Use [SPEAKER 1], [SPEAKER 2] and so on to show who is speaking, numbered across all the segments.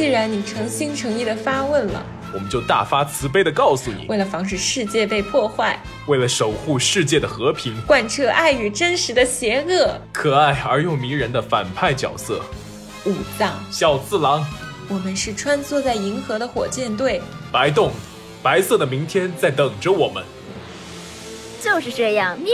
[SPEAKER 1] 既然你诚心诚意的发问了，
[SPEAKER 2] 我们就大发慈悲的告诉你，
[SPEAKER 1] 为了防止世界被破坏，
[SPEAKER 2] 为了守护世界的和平，
[SPEAKER 1] 贯彻爱与真实的邪恶，
[SPEAKER 2] 可爱而又迷人的反派角色，
[SPEAKER 1] 武藏
[SPEAKER 2] 小次郎，
[SPEAKER 1] 我们是穿梭在银河的火箭队，
[SPEAKER 2] 白洞，白色的明天在等着我们。
[SPEAKER 3] 就是这样，喵。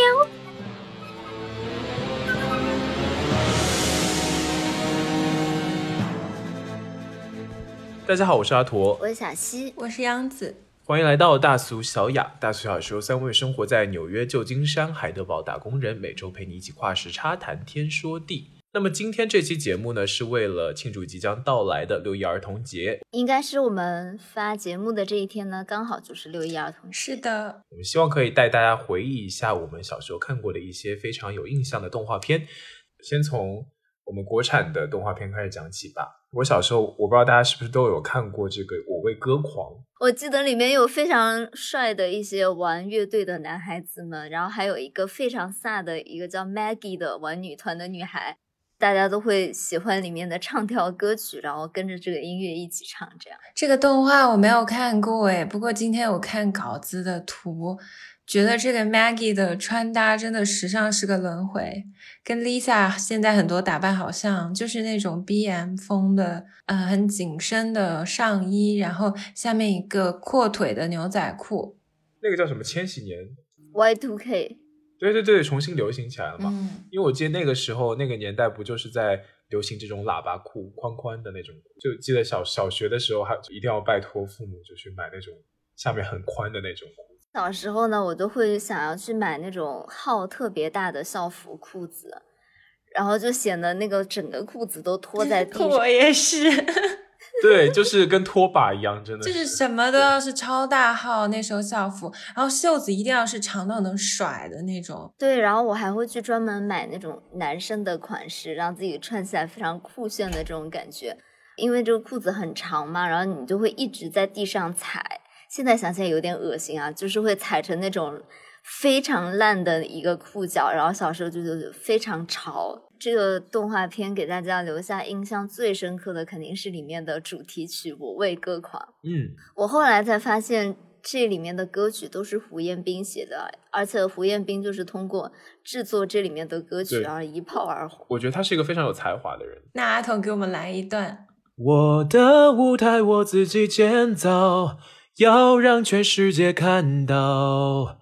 [SPEAKER 2] 大家好，我是阿驼，
[SPEAKER 3] 我是小西，
[SPEAKER 1] 我是央子，
[SPEAKER 2] 欢迎来到大俗小雅。大俗小说三位生活在纽约、旧金山、海德堡打工人，每周陪你一起跨时差谈天说地。那么今天这期节目呢，是为了庆祝即将到来的六一儿童节，
[SPEAKER 3] 应该是我们发节目的这一天呢，刚好就是六一儿童节。
[SPEAKER 1] 是的，
[SPEAKER 2] 我们希望可以带大家回忆一下我们小时候看过的一些非常有印象的动画片。先从我们国产的动画片开始讲起吧。我小时候，我不知道大家是不是都有看过这个《我为歌狂》。
[SPEAKER 3] 我记得里面有非常帅的一些玩乐队的男孩子们，然后还有一个非常飒的一个叫 Maggie 的玩女团的女孩，大家都会喜欢里面的唱跳歌曲，然后跟着这个音乐一起唱。这样，
[SPEAKER 1] 这个动画我没有看过诶，不过今天我看稿子的图。觉得这个 Maggie 的穿搭真的时尚是个轮回，跟 Lisa 现在很多打扮好像，就是那种 BM 风的，呃，很紧身的上衣，然后下面一个阔腿的牛仔裤。
[SPEAKER 2] 那个叫什么？千禧年
[SPEAKER 3] ？Y two K
[SPEAKER 2] 对对对，重新流行起来了嘛。
[SPEAKER 1] 嗯，
[SPEAKER 2] 因为我记得那个时候那个年代不就是在流行这种喇叭裤，宽宽的那种，就记得小小学的时候还一定要拜托父母就去买那种下面很宽的那种。
[SPEAKER 3] 小时候呢，我都会想要去买那种号特别大的校服裤子，然后就显得那个整个裤子都 拖在地上。
[SPEAKER 1] 我也是，
[SPEAKER 2] 对，就是跟拖把一样，真的。
[SPEAKER 1] 就是什么都要是超大号，那时候校服，然后袖子一定要是长到能甩的那种。
[SPEAKER 3] 对，然后我还会去专门买那种男生的款式，让自己穿起来非常酷炫的这种感觉。因为这个裤子很长嘛，然后你就会一直在地上踩。现在想起来有点恶心啊，就是会踩成那种非常烂的一个裤脚，然后小时候就就非常潮。这个动画片给大家留下印象最深刻的肯定是里面的主题曲《我为歌狂》。
[SPEAKER 2] 嗯，
[SPEAKER 3] 我后来才发现这里面的歌曲都是胡彦斌写的，而且胡彦斌就是通过制作这里面的歌曲而一炮而红。
[SPEAKER 2] 我觉得他是一个非常有才华的人。
[SPEAKER 1] 那阿童给我们来一段：
[SPEAKER 2] 我的舞台我自己建造。要让全世界看到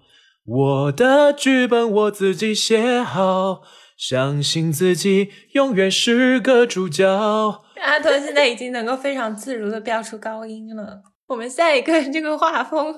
[SPEAKER 2] 我的剧本，我自己写好，相信自己永远是个主角。
[SPEAKER 1] 阿童现在已经能够非常自如的飙出高音了。我们下一个这个画风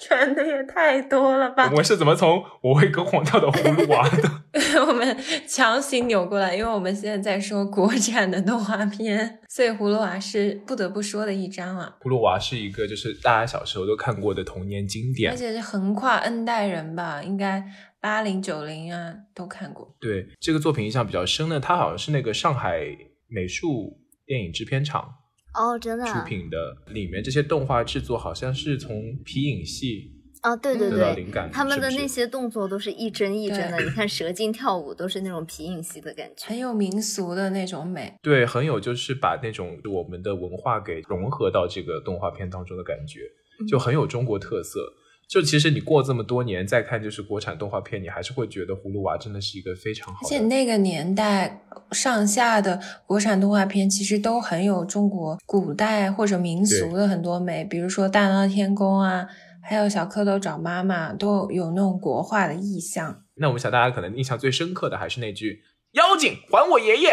[SPEAKER 1] 传的也太多了吧？
[SPEAKER 2] 我们是怎么从我会歌狂跳的葫芦娃的？
[SPEAKER 1] 我们强行扭过来，因为我们现在在说国产的动画片，所以葫芦娃是不得不说的一张啊。
[SPEAKER 2] 葫芦娃是一个就是大家小时候都看过的童年经典，
[SPEAKER 1] 而且是横跨 N 代人吧，应该八零九零啊都看过。
[SPEAKER 2] 对这个作品印象比较深的，它好像是那个上海美术电影制片厂。
[SPEAKER 3] 哦，真的，
[SPEAKER 2] 出品的里面这些动画制作好像是从皮影戏
[SPEAKER 3] 哦，对对
[SPEAKER 2] 对，灵感，
[SPEAKER 3] 他们的那些动作都是一帧一帧的。你看蛇精跳舞都是那种皮影戏的感觉，
[SPEAKER 1] 很有民俗的那种美。
[SPEAKER 2] 对，很有就是把那种我们的文化给融合到这个动画片当中的感觉，就很有中国特色。就其实你过这么多年再看，就是国产动画片，你还是会觉得《葫芦娃》真的是一个非常好。
[SPEAKER 1] 而且那个年代上下的国产动画片，其实都很有中国古代或者民俗的很多美，比如说《大闹天宫》啊，还有《小蝌蚪找妈妈》，都有那种国画的意象。
[SPEAKER 2] 那我们想，大家可能印象最深刻的还是那句“妖精还我爷爷，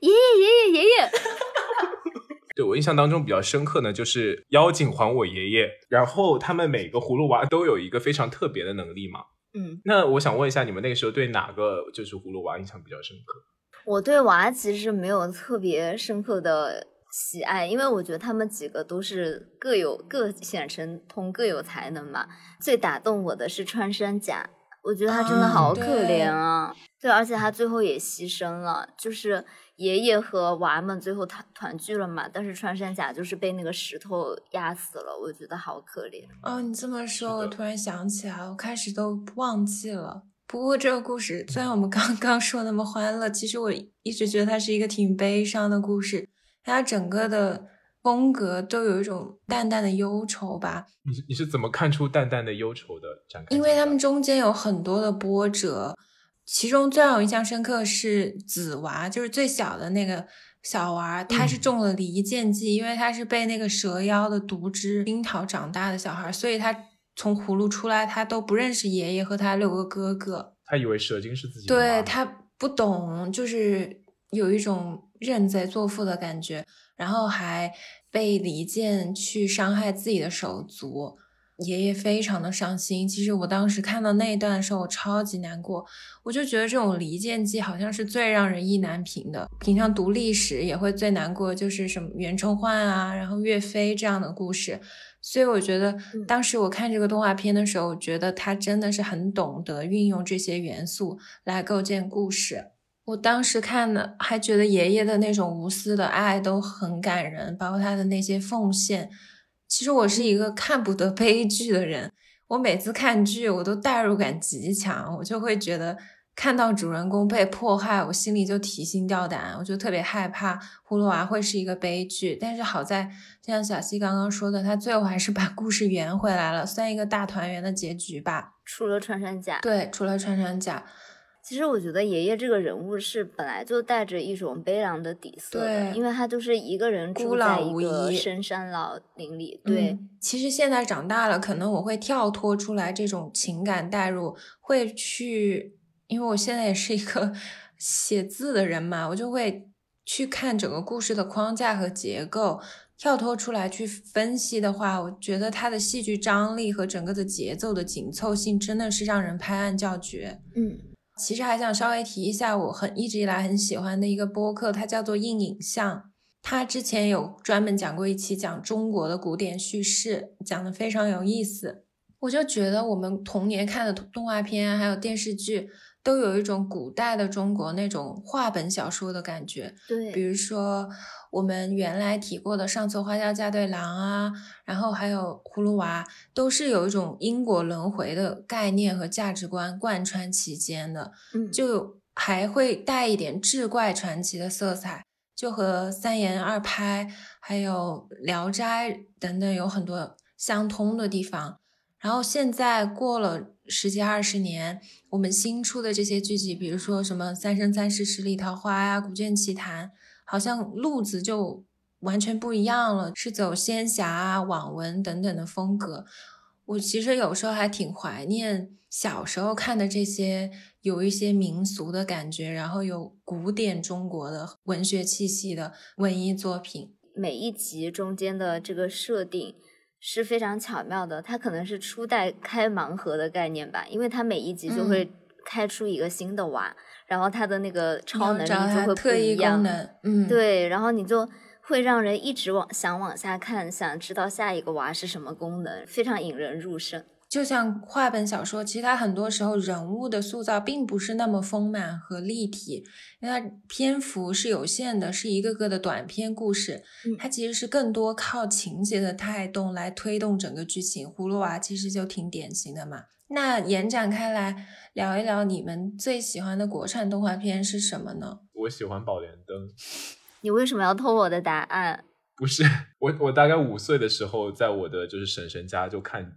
[SPEAKER 3] 爷爷爷爷爷爷”。
[SPEAKER 2] 对我印象当中比较深刻呢，就是妖精还我爷爷。然后他们每个葫芦娃都有一个非常特别的能力嘛。
[SPEAKER 3] 嗯，
[SPEAKER 2] 那我想问一下，你们那个时候对哪个就是葫芦娃印象比较深刻？
[SPEAKER 3] 我对娃其实没有特别深刻的喜爱，因为我觉得他们几个都是各有各显神通，各有才能嘛。最打动我的是穿山甲，我觉得他真的好可怜啊。对，而且他最后也牺牲了，就是。爷爷和娃们最后团团聚了嘛？但是穿山甲就是被那个石头压死了，我觉得好可怜。
[SPEAKER 1] 哦，你这么说，我突然想起来，我开始都忘记了。不过这个故事虽然我们刚刚说那么欢乐，其实我一直觉得它是一个挺悲伤的故事。它整个的风格都有一种淡淡的忧愁吧。
[SPEAKER 2] 你你是怎么看出淡淡的忧愁的展开？
[SPEAKER 1] 因为他们中间有很多的波折，其中最让我印象深刻是子娃，就是最小的那个小娃，他是中了离间计，因为他是被那个蛇妖的毒汁熏陶长大的小孩，所以他从葫芦出来，他都不认识爷爷和他六个哥哥，
[SPEAKER 2] 他以为蛇精是自己的
[SPEAKER 1] 对他不懂，就是有一种认贼作父的感觉，然后还被离间去伤害自己的手足，爷爷非常的伤心。其实我当时看到那一段的时候，我超级难过，我就觉得这种离间计好像是最让人意难平的。平常读历史也会最难过，就是什么袁崇焕啊，然后岳飞这样的故事。所以我觉得
[SPEAKER 3] 嗯
[SPEAKER 1] 当时我看这个动画片的时候，我觉得他真的是很懂得运用这些元素来构建故事。我当时看的还觉得爷爷的那种无私的爱都很感人，包括他的那些奉献。其实我是一个看不得悲剧的人，我每次看剧我都代入感极强，我就会觉得看到主人公被迫害，我心里就提心吊胆，我就特别害怕葫芦娃会是一个悲剧。但是好在，就像小溪刚刚说的，他最后还是把故事圆回来了，算一个大团圆的结局吧。
[SPEAKER 3] 除了穿山甲，
[SPEAKER 1] 对，除了穿山甲，
[SPEAKER 3] 其实我觉得爷爷这个人物是本来就带着一种悲凉的底色的，
[SPEAKER 1] 对
[SPEAKER 3] 因为他就是一个人住
[SPEAKER 1] 孤老无
[SPEAKER 3] 在一个深山老林里，对，
[SPEAKER 1] 嗯其实现在长大了，可能我会跳脱出来这种情感代入，会去，因为我现在也是一个 写字的人嘛，我就会去看整个故事的框架和结构，跳脱出来去分析的话，我觉得它的戏剧张力和整个的节奏的紧凑性真的是让人拍案叫绝。
[SPEAKER 3] 嗯
[SPEAKER 1] 其实还想稍微提一下，我很一直以来很喜欢的一个播客，它叫做硬影像。它之前有专门讲过一期讲中国的古典叙事，讲的非常有意思。我就觉得我们童年看的动画片还有电视剧，都有一种古代的中国那种话本小说的感觉。比，如说我们原来提过的《上错花轿嫁对郎》啊，然后还有《葫芦娃》，都是有一种因果轮回的概念和价值观贯穿其间的，
[SPEAKER 3] 嗯
[SPEAKER 1] 就还会带一点志怪传奇的色彩，就和三言二拍还有《聊斋》等等有很多相通的地方。然后现在过了十几二十年，我们新出的这些剧集，比如说什么《三生三世十里桃花》呀，《古卷奇谭》，好像路子就完全不一样了，是走仙侠啊、网文等等的风格。我其实有时候还挺怀念小时候看的这些，有一些民俗的感觉，然后有古典中国的文学气息的文艺作品。
[SPEAKER 3] 每一集中间的这个设定是非常巧妙的，它可能是初代开盲盒的概念吧，因为它每一集就会开出一个新的娃，然后它的那个超能力就会不一样
[SPEAKER 1] 嗯，
[SPEAKER 3] 对，然后你就会让人一直往想往下看，想知道下一个娃是什么功能，非常引人入胜。
[SPEAKER 1] 就像话本小说，其实它很多时候人物的塑造并不是那么丰满和立体，因为它篇幅是有限的，是一个个的短篇故事，
[SPEAKER 3] 嗯
[SPEAKER 1] 它其实是更多靠情节的带动来推动整个剧情。葫芦娃其实就挺典型的嘛。那延展开来聊一聊，你们最喜欢的国产动画片是什么呢？
[SPEAKER 2] 我喜欢《宝莲灯》，
[SPEAKER 3] 你为什么要偷我的答案？
[SPEAKER 2] 不是我，我大概五岁的时候，在我的就是婶婶家就看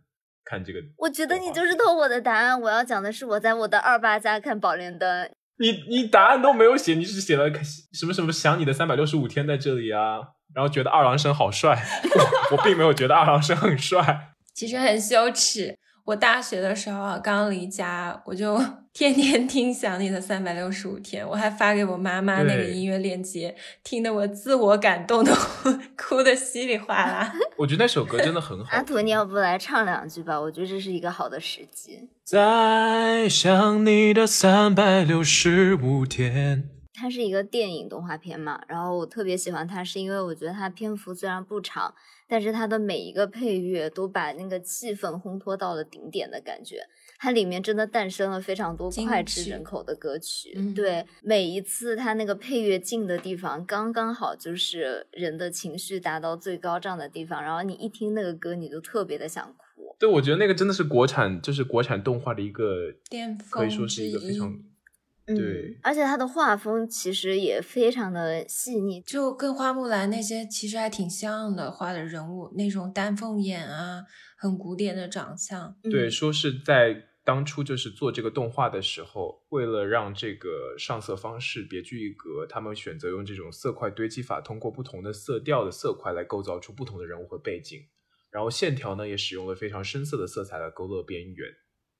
[SPEAKER 2] 看这个。
[SPEAKER 3] 我觉得你就是偷我的答案。我要讲的是我在我的二爸家看《宝莲灯》，
[SPEAKER 2] 你你答案都没有写，你只写了什么什么想你的三百六十五天在这里啊，然后觉得二郎神好帅，我我并没有觉得二郎神很帅。
[SPEAKER 1] 其实很羞耻。我大学的时候啊，刚离家，我就 天天听《想你的三百六十五天》，我还发给我妈妈那个音乐链接，听得我自我感动的 哭得稀里哗啦。
[SPEAKER 2] 我觉得那首歌真的很好
[SPEAKER 3] 阿。图，你要不来唱两句吧？我觉得这是一个好的时机。
[SPEAKER 2] 在想你的三百六十五天。
[SPEAKER 3] 它是一个电影动画片嘛，然后我特别喜欢它，是因为我觉得它篇幅虽然不长，但是它的每一个配乐都把那个气氛烘托到了顶点的感觉。它里面真的诞生了非常多脍炙人口的歌曲，
[SPEAKER 1] 嗯
[SPEAKER 3] 对，每一次它那个配乐进的地方，刚刚好就是人的情绪达到最高涨的地方，然后你一听那个歌，你就特别的想哭。
[SPEAKER 2] 对，我觉得那个真的是国产，就是国产动画的一个，
[SPEAKER 1] 巅峰
[SPEAKER 2] 可以说是一个非常对，
[SPEAKER 3] 而且它的画风其实也非常的细腻，
[SPEAKER 1] 就跟花木兰那些其实还挺像的，画的人物那种丹凤眼啊，很古典的长相。
[SPEAKER 2] 对，
[SPEAKER 3] 嗯
[SPEAKER 2] 说是在当初就是做这个动画的时候，为了让这个上色方式别具一格，他们选择用这种色块堆积法，通过不同的色调的色块来构造出不同的人物和背景。然后线条呢，也使用了非常深色的色彩来勾勒边缘。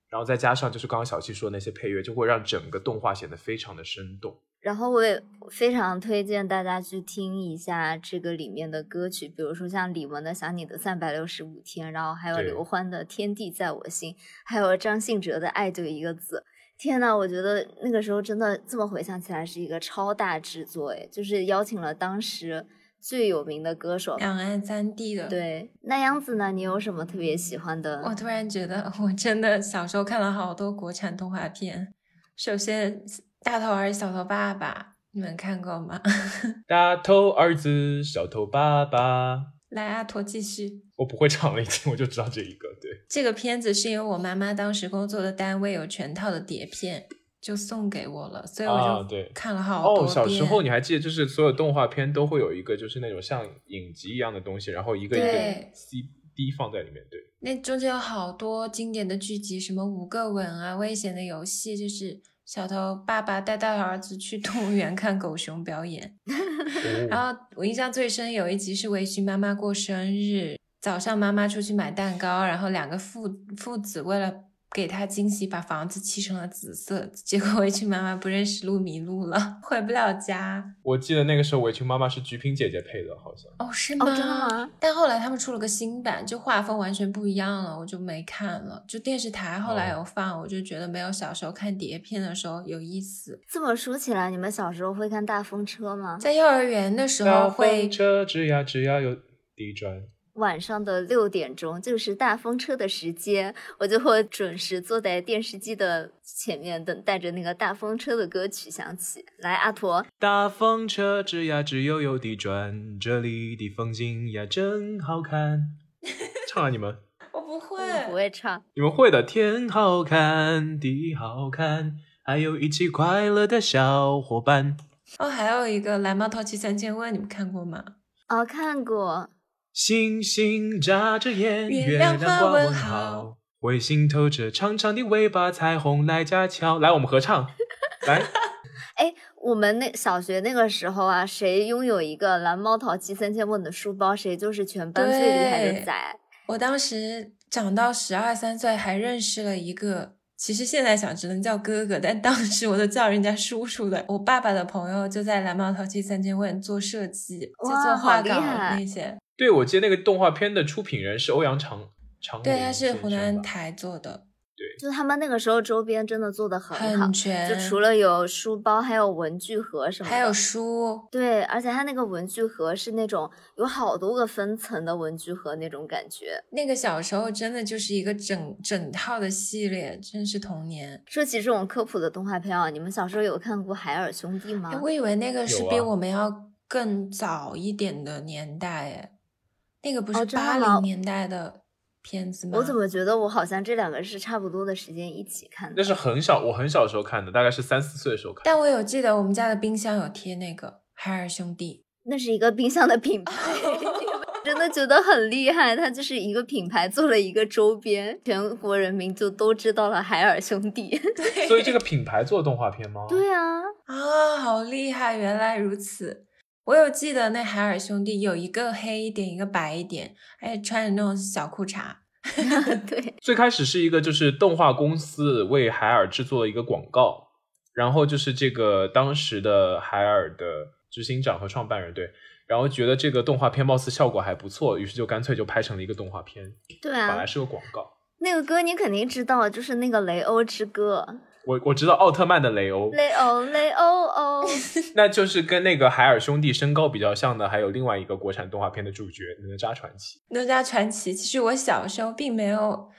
[SPEAKER 2] 然后再加上就是刚刚小七说的那些配乐，就会让整个动画显得非常的生动。
[SPEAKER 3] 然后我也非常推荐大家去听一下这个里面的歌曲，比如说像李玟的《想你的三百六十五天》，然后还有刘欢的《天地在我心》，还有张信哲的《爱就一个字》。天呐，我觉得那个时候真的这么回想起来是一个超大制作，诶，就是邀请了当时最有名的歌手。
[SPEAKER 1] 两岸三地的，
[SPEAKER 3] 对，那样子呢？你有什么特别喜欢的？
[SPEAKER 1] 我突然觉得，我真的小时候看了好多国产动画片。首先，《大头儿小头爸爸》，你们看过吗？
[SPEAKER 2] 大头儿子，小头爸爸。
[SPEAKER 1] 来，阿驼继续。
[SPEAKER 2] 我不会唱了，已经我就知道这一个。对，
[SPEAKER 1] 这个片子是因为我妈妈当时工作的单位有全套的碟片，就送给我了，所以我就看了好多
[SPEAKER 2] 哦，小时候你还记得，就是所有动画片都会有一个，就是那种像影集一样的东西，然后一个一个
[SPEAKER 1] 对
[SPEAKER 2] CD 放在里面。对，
[SPEAKER 1] 那中间有好多经典的剧集，什么五个吻啊、危险的游戏，就是小头爸爸带大头儿子去动物园看狗熊表演。然
[SPEAKER 2] 哦
[SPEAKER 1] 后我印象最深有一集是围裙妈妈过生日，早上妈妈出去买蛋糕，然后两个父父子为了给他惊喜，把房子漆成了紫色，结果围裙妈妈不认识路迷路了，回不了家。
[SPEAKER 2] 我记得那个时候围裙妈妈是菊萍姐姐配的，好像。
[SPEAKER 1] 哦，是吗？
[SPEAKER 3] 哦，真的吗？
[SPEAKER 1] 但后来他们出了个新版，就画风完全不一样了，我就没看了。就电视台后来有放，我就觉得没有小时候看碟片的时候有意思。
[SPEAKER 3] 这么说起来，你们小时候会看大风车吗？
[SPEAKER 1] 在幼儿园的时候会
[SPEAKER 2] 风车吱呀吱呀有地转。
[SPEAKER 3] 晚上的六点钟就是大风车的时间，我就会准时坐在电视机的前面，等待着那个大风车的歌曲响起。来，阿驼，
[SPEAKER 2] 大风车吱呀吱悠悠地转，这里的风景呀真好看。唱啊你们，
[SPEAKER 1] 我不会，
[SPEAKER 3] 我不会唱。
[SPEAKER 2] 你们会的。天好看，地好看，还有一起快乐的小伙伴。
[SPEAKER 1] 哦，还有一个蓝猫淘气三千问，你们看过吗？
[SPEAKER 3] 哦，看过。
[SPEAKER 2] 星星眨着眼，
[SPEAKER 1] 月
[SPEAKER 2] 月
[SPEAKER 1] 亮花问
[SPEAKER 2] 亮挂问
[SPEAKER 1] 号
[SPEAKER 2] 号，彗星透着长长的尾巴，彩虹来架桥。来，我们合唱。来，
[SPEAKER 3] 哎，我们那小学那个时候啊，谁拥有一个蓝猫淘气三千问的书包，谁就是全班最厉害的仔。
[SPEAKER 1] 我当时长到十二三岁，还认识了一个，其实现在想只能叫哥哥，但当时我都叫人家叔叔的。我爸爸的朋友就在蓝猫淘气三千问做设计，就
[SPEAKER 3] 哇
[SPEAKER 1] 做画
[SPEAKER 3] 好厉
[SPEAKER 1] 稿
[SPEAKER 3] 害
[SPEAKER 1] 那些。
[SPEAKER 2] 对，我记得那个动画片的出品人是欧阳长长
[SPEAKER 1] 对，他是湖南台做的，对
[SPEAKER 3] 就他们那个时候周边真的做的很好
[SPEAKER 1] 很，全。
[SPEAKER 3] 就除了有书包，还有文具盒什么的，
[SPEAKER 1] 还有书，
[SPEAKER 3] 对，而且它那个文具盒是那种有好多个分层的文具盒那种感觉。
[SPEAKER 1] 那个小时候真的就是一个整整套的系列，真是童年。
[SPEAKER 3] 说起这种科普的动画片啊，你们小时候有看过《海尔兄弟》吗
[SPEAKER 1] 哎？我以为那个是比我们要更早一点的年代，哎，那个不
[SPEAKER 3] 哦
[SPEAKER 1] 是八零年代的片子吗？
[SPEAKER 3] 我怎么觉得我好像这两个是差不多的时间一起看的？
[SPEAKER 2] 那是很小，我很小时候看的，大概是三四岁的时候看。
[SPEAKER 1] 但我有记得我们家的冰箱有贴那个海尔兄弟，
[SPEAKER 3] 那是一个冰箱的品牌，真的觉得很厉害。它就是一个品牌做了一个周边，全国人民就都知道了海尔兄弟。
[SPEAKER 1] 对
[SPEAKER 2] 所以这个品牌做动画片吗？
[SPEAKER 3] 对啊，
[SPEAKER 1] 啊，好厉害！原来如此。我有记得那海尔兄弟有一个黑一点，一个白一点，还穿着那种小裤衩。
[SPEAKER 3] 对，
[SPEAKER 2] 最开始是一个就是动画公司为海尔制作了一个广告，然后就是这个当时的海尔的执行长和创办人对，然后觉得这个动画片貌似效果还不错，于是就干脆就拍成了一个动画片，
[SPEAKER 3] 对啊
[SPEAKER 2] 本来，是个广告。
[SPEAKER 3] 那个歌你肯定知道，就是那个雷欧之歌。
[SPEAKER 2] 我我知道奥特曼的雷欧，
[SPEAKER 3] 雷欧，雷欧欧，
[SPEAKER 2] 那就是跟那个海尔兄弟身高比较像的，还有另外一个国产动画片的主角哪吒传奇。
[SPEAKER 1] 哪吒传奇，其实我小时候并没有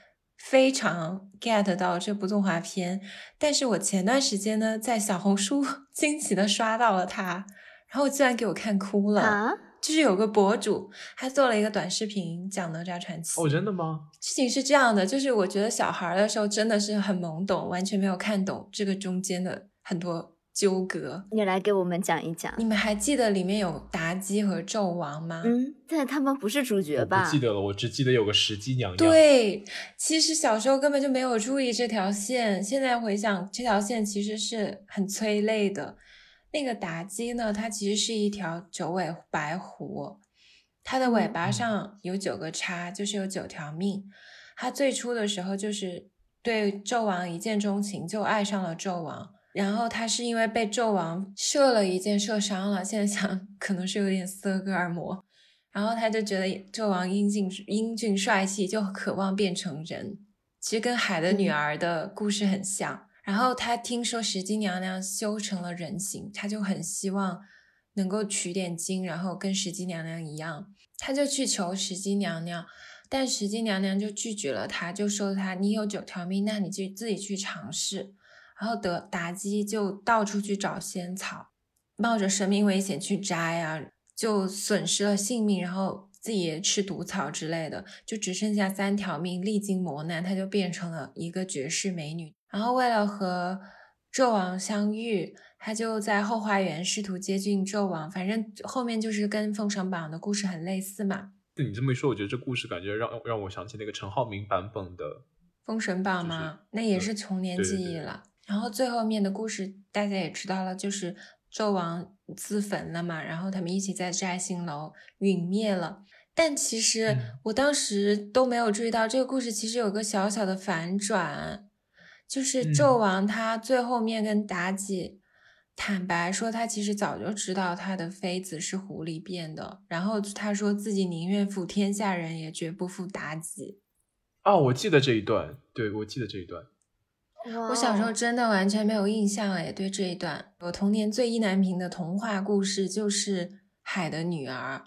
[SPEAKER 1] 非常 get 到这部动画片，但是我前段时间呢，在小红书 惊奇的刷到了它，然后居然给我看哭了。
[SPEAKER 3] 啊，
[SPEAKER 1] 就是有个博主，他做了一个短视频讲哪吒传奇。
[SPEAKER 2] 哦，真的吗？
[SPEAKER 1] 事情是这样的，就是我觉得小孩儿的时候真的是很懵懂，完全没有看懂这个中间的很多纠葛。
[SPEAKER 3] 你来给我们讲一讲。
[SPEAKER 1] 你们还记得里面有妲己和纣王吗？
[SPEAKER 3] 嗯，但他们不是主角吧？
[SPEAKER 2] 不记得了，我只记得有个石矶娘娘。，
[SPEAKER 1] 对，其实小时候根本就没有注意这条线，现在回想，这条线其实是很催泪的。那个妲己呢，它其实是一条九尾白狐，它的尾巴
[SPEAKER 2] 嗯
[SPEAKER 1] 上有九个叉，就是有九条命。它最初的时候就是对纣王一见钟情，就爱上了纣王。然后他是因为被纣王射了一箭射伤了，现在想可能是有点斯德哥尔摩，然后他就觉得纣王英俊英俊帅气，就渴望变成人。其实跟海的女
[SPEAKER 3] 嗯
[SPEAKER 1] 儿的故事很像。然后他听说石矶娘娘修成了人形，他就很希望能够取点经，然后跟石矶娘娘一样，他就去求石矶娘娘，但石矶娘娘就拒绝了他，就说他你有九条命，那你就自己去尝试。然后得妲己就到处去找仙草，冒着生命危险去摘啊，就损失了性命，然后自己也吃毒草之类的，就只剩下三条命，历经磨难，她就变成了一个绝世美女。然后为了和纣王相遇，他就在后花园试图接近纣王，反正后面就是跟《封神榜》的故事很类似嘛。
[SPEAKER 2] 你这么一说，我觉得这故事感觉让让我想起那个陈浩民版本的。
[SPEAKER 1] 《封神榜》
[SPEAKER 2] 就是
[SPEAKER 1] 嘛，那也
[SPEAKER 2] 嗯
[SPEAKER 1] 是童年
[SPEAKER 2] 对对对
[SPEAKER 1] 记忆了。然后最后面的故事大家也知道了，就是纣王自焚了嘛，然后他们一起在摘星楼陨灭了。但其实
[SPEAKER 2] 嗯
[SPEAKER 1] 我当时都没有注意到，这个故事其实有个小小的反转，就是
[SPEAKER 2] 嗯
[SPEAKER 1] 纣王他最后面跟妲己坦白说，他其实早就知道他的妃子是狐狸变的，然后他说自己宁愿负天下人，也绝不负妲己。
[SPEAKER 2] 哦，我记得这一段，对我记得这一段。
[SPEAKER 1] 我小时候真的完全没有印象哎，对这一段，我童年最意难平的童话故事就是《海的女儿》，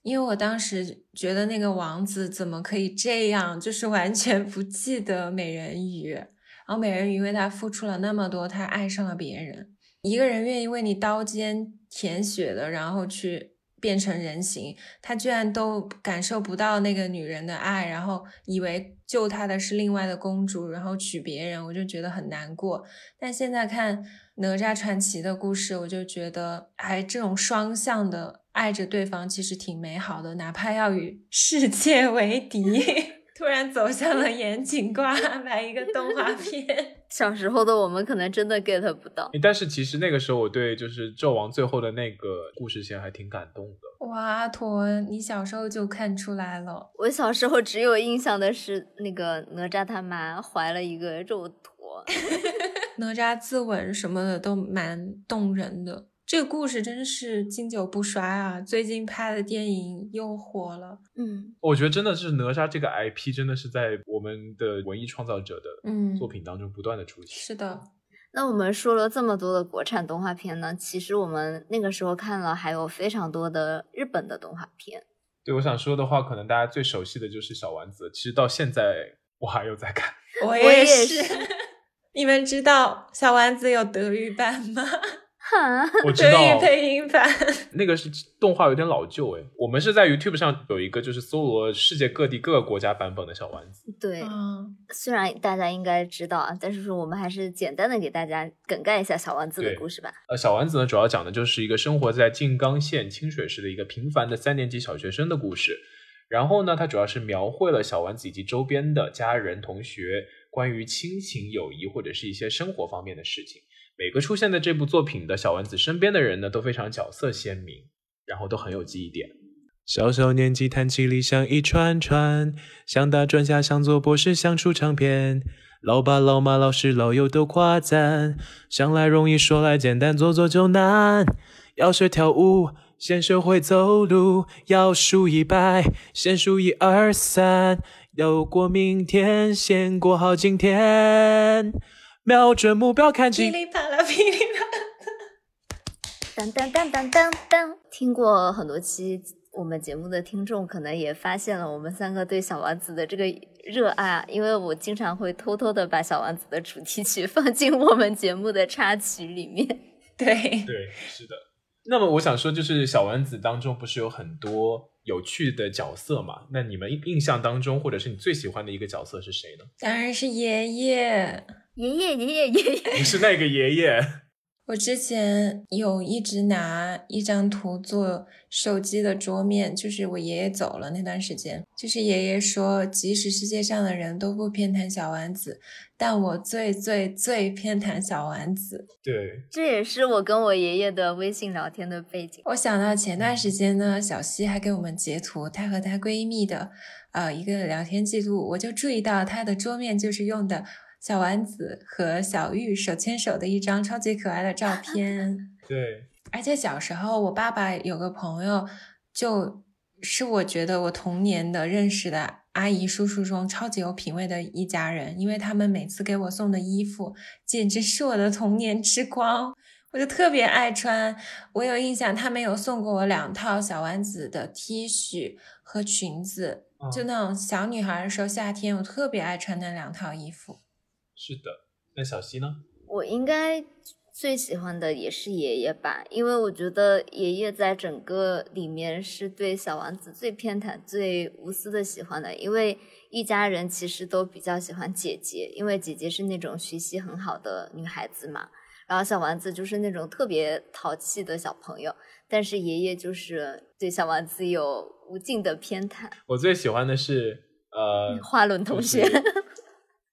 [SPEAKER 1] 因为我当时觉得那个王子怎么可以这样，就是完全不记得美人鱼，然后美人鱼为他付出了那么多，他爱上了别人，一个人愿意为你刀尖舔血的，然后去变成人形，他居然都感受不到那个女人的爱，然后以为救他的是另外的公主，然后娶别人，我就觉得很难过。但现在看哪吒传奇的故事，我就觉得，哎，这种双向的爱着对方其实挺美好的，哪怕要与世界 为敌。突然走向了严谨挂 来一个动画片，
[SPEAKER 3] 小时候的我们可能真的 get 不到。
[SPEAKER 2] 但是其实那个时候我对就是纣王最后的那个故事线还挺感动的。
[SPEAKER 1] 哇，阿驼，你小时候就看出来了。
[SPEAKER 3] 我小时候只有印象的是那个哪吒他妈怀了一个肉坨，
[SPEAKER 1] 哪吒自刎什么的都蛮动人的。这个故事真是经久不衰啊！最近拍的电影又火了，
[SPEAKER 3] 嗯，
[SPEAKER 2] 我觉得真的是哪吒这个 IP 真的是在我们的文艺创造者的
[SPEAKER 1] 嗯
[SPEAKER 2] 作品当中不断的出现。
[SPEAKER 1] 是的，
[SPEAKER 3] 那我们说了这么多的国产动画片呢，其实我们那个时候看了还有非常多的日本的动画片。
[SPEAKER 2] 对，我想说的话，可能大家最熟悉的就是小丸子，其实到现在我还有在看。
[SPEAKER 1] 我
[SPEAKER 3] 也
[SPEAKER 1] 是。
[SPEAKER 3] 是
[SPEAKER 1] 你们知道小丸子有德语版吗？
[SPEAKER 2] 我知道
[SPEAKER 1] 配音版。
[SPEAKER 2] 那个是动画有点老旧哎，我们是在 YouTube 上有一个就是搜罗世界各地各个国家版本的小丸子。
[SPEAKER 3] 对，
[SPEAKER 1] 嗯，
[SPEAKER 3] 虽然大家应该知道啊，但是说我们还是简单的给大家梗概一下小丸子的故事吧。
[SPEAKER 2] 呃，小丸子呢，主要讲的就是一个生活在静冈县清水市的一个平凡的三年级小学生的故事。然后呢，它主要是描绘了小丸子以及周边的家人、同学关于亲情、友谊或者是一些生活方面的事情。每个出现在这部作品的小丸子身边的人呢，都非常角色鲜明，然后都很有记忆点。小小年纪谈起理想一串串，想打专家，想做博士，想出唱片。老爸老妈老师老友都夸赞，想来容易说来简单，做做就难。要学跳舞，先学会走路；要数一百，先数一二三。要过明天，先过好今天。瞄准目标，看
[SPEAKER 1] 噼
[SPEAKER 2] 清。
[SPEAKER 1] 里啪啦，噼里啪啦。
[SPEAKER 3] 当当当当当当，听过很多期我们节目的听众，可能也发现了我们三个对小王子的这个热爱啊，因为我经常会偷偷的把小王子的主题曲放进我们节目的插曲里面。
[SPEAKER 1] 对，
[SPEAKER 2] 对，是的。那么我想说，就是小丸子当中不是有很多有趣的角色嘛？那你们印印象当中，或者是你最喜欢的一个角色是谁呢？
[SPEAKER 1] 当然是爷爷。
[SPEAKER 3] 爷爷爷爷爷爷，
[SPEAKER 2] 不 是那个爷爷，
[SPEAKER 1] 我之前有一直拿一张图做手机的桌面，就是我爷爷走了那段时间，就是爷爷说，即使世界上的人都不偏袒小丸子，但我最最最偏袒小丸子。
[SPEAKER 2] 对，
[SPEAKER 3] 这也是我跟我爷爷的微信聊天的背景。
[SPEAKER 1] 我想到前段时间呢，小西还给我们截图她和她闺蜜的呃一个聊天记录，我就注意到她的桌面就是用的。小丸子和小玉手牵手的一张超级可爱的照 片。
[SPEAKER 2] 对，
[SPEAKER 1] 而且小时候我爸爸有个朋友，就是我觉得我童年的认识的阿姨叔叔中超级有品味的一家人，因为他们每次给我送的衣服简直是我的童年之光，我就特别爱穿。我有印象，他们有送过我两套小丸子的 T 恤和裙子，就那种小女孩的时候夏天，我特别爱穿那两套衣服。
[SPEAKER 2] 是的，那小溪呢？
[SPEAKER 3] 我应该最喜欢的也是爷爷吧，因为我觉得爷爷在整个里面是对小丸子最偏袒、最无私的喜欢的。因为一家人其实都比较喜欢姐姐，因为姐姐是那种学习很好的女孩子嘛，然后小丸子就是那种特别淘气的小朋友。但是爷爷就是对小丸子有无尽的偏袒。
[SPEAKER 2] 我最喜欢的是呃，
[SPEAKER 3] 花轮同学。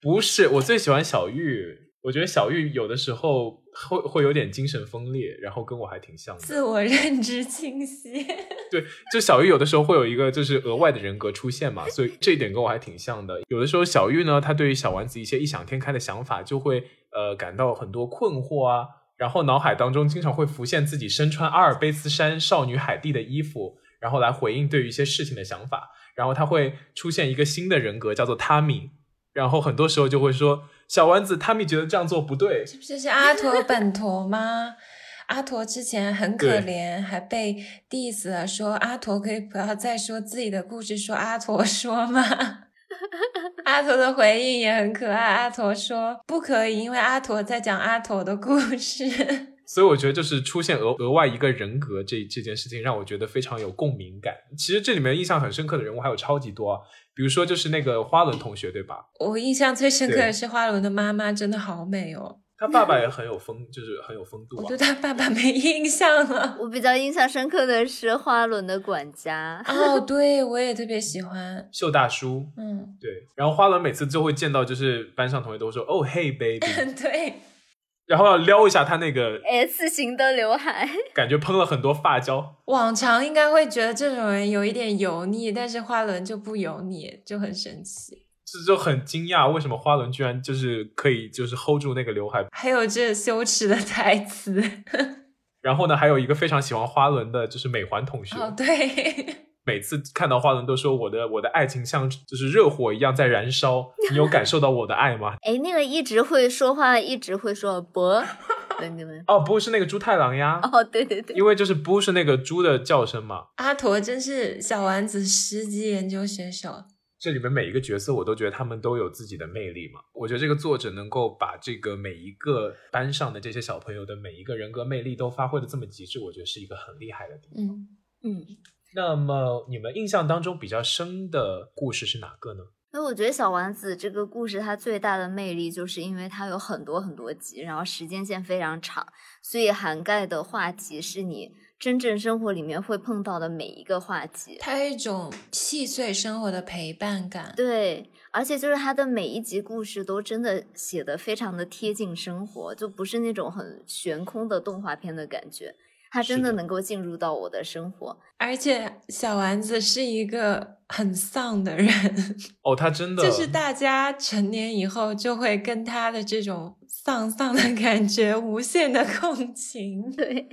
[SPEAKER 2] 不是，我最喜欢小玉。我觉得小玉有的时候会会有点精神分裂，然后跟我还挺像的。
[SPEAKER 1] 自我认知清晰。
[SPEAKER 2] 对，就小玉有的时候会有一个就是额外的人格出现嘛，所以这一点跟我还挺像的。有的时候小玉呢，她对于小丸子一些异想天开的想法，就会呃感到很多困惑啊，然后脑海当中经常会浮现自己身穿阿尔卑斯山少女海蒂的衣服，然后来回应对于一些事情的想法，然后她会出现一个新的人格，叫做汤米。然后很多时候就会说小丸子，他们觉得这样做不对，
[SPEAKER 1] 这不就是阿陀本陀吗？阿陀之前很可怜，还被 diss 了，说阿陀可以不要再说自己的故事，说阿陀说吗？阿陀的回应也很可爱，阿陀说不可以，因为阿陀在讲阿陀的故事。
[SPEAKER 2] 所以我觉得就是出现额额外一个人格这这件事情，让我觉得非常有共鸣感。其实这里面印象很深刻的人物还有超级多。比如说，就是那个花轮同学，对吧？
[SPEAKER 1] 我印象最深刻的是花轮的妈妈，真的好美哦。
[SPEAKER 2] 他爸爸也很有风，就是很有风度。
[SPEAKER 1] 我对他爸爸没印象了。
[SPEAKER 3] 我比较印象深刻的是花轮的管家。
[SPEAKER 1] 哦，对，我也特别喜欢
[SPEAKER 2] 秀大叔。
[SPEAKER 1] 嗯，
[SPEAKER 2] 对。然后花轮每次就会见到，就是班上同学都说：“哦，嘿，baby。”
[SPEAKER 1] 对。
[SPEAKER 2] 然后要撩一下他那个
[SPEAKER 3] S 型的刘海，
[SPEAKER 2] 感觉喷了很多发胶。
[SPEAKER 1] 往常应该会觉得这种人有一点油腻，但是花轮就不油腻，就很神奇。
[SPEAKER 2] 这就很惊讶，为什么花轮居然就是可以就是 hold 住那个刘海？
[SPEAKER 1] 还有这羞耻的台词。
[SPEAKER 2] 然后呢，还有一个非常喜欢花轮的，就是美环同学。
[SPEAKER 1] 哦，对。
[SPEAKER 2] 每次看到花轮都说我的我的爱情像就是热火一样在燃烧，你有感受到我的爱吗？
[SPEAKER 3] 哎，那个一直会说话，一直会说不，你们
[SPEAKER 2] 哦不是那个猪太郎呀？
[SPEAKER 3] 哦对对对，
[SPEAKER 2] 因为就是不是那个猪的叫声嘛。
[SPEAKER 1] 阿陀真是小丸子十级研究选手。
[SPEAKER 2] 这里面每一个角色我都觉得他们都有自己的魅力嘛。我觉得这个作者能够把这个每一个班上的这些小朋友的每一个人格魅力都发挥的这么极致，我觉得是一个很厉害的地
[SPEAKER 1] 方。嗯嗯。
[SPEAKER 2] 那么你们印象当中比较深的故事是哪个呢？
[SPEAKER 3] 那我觉得小丸子这个故事它最大的魅力，就是因为它有很多很多集，然后时间线非常长，所以涵盖的话题是你真正生活里面会碰到的每一个话题。
[SPEAKER 1] 它有一种细碎生活的陪伴感。
[SPEAKER 3] 对，而且就是它的每一集故事都真的写的非常的贴近生活，就不是那种很悬空的动画片的感觉。他真的能够进入到我的生活，
[SPEAKER 1] 而且小丸子是一个很丧的人
[SPEAKER 2] 哦，他真的
[SPEAKER 1] 就是大家成年以后就会跟他的这种丧丧的感觉无限的共情。
[SPEAKER 3] 对，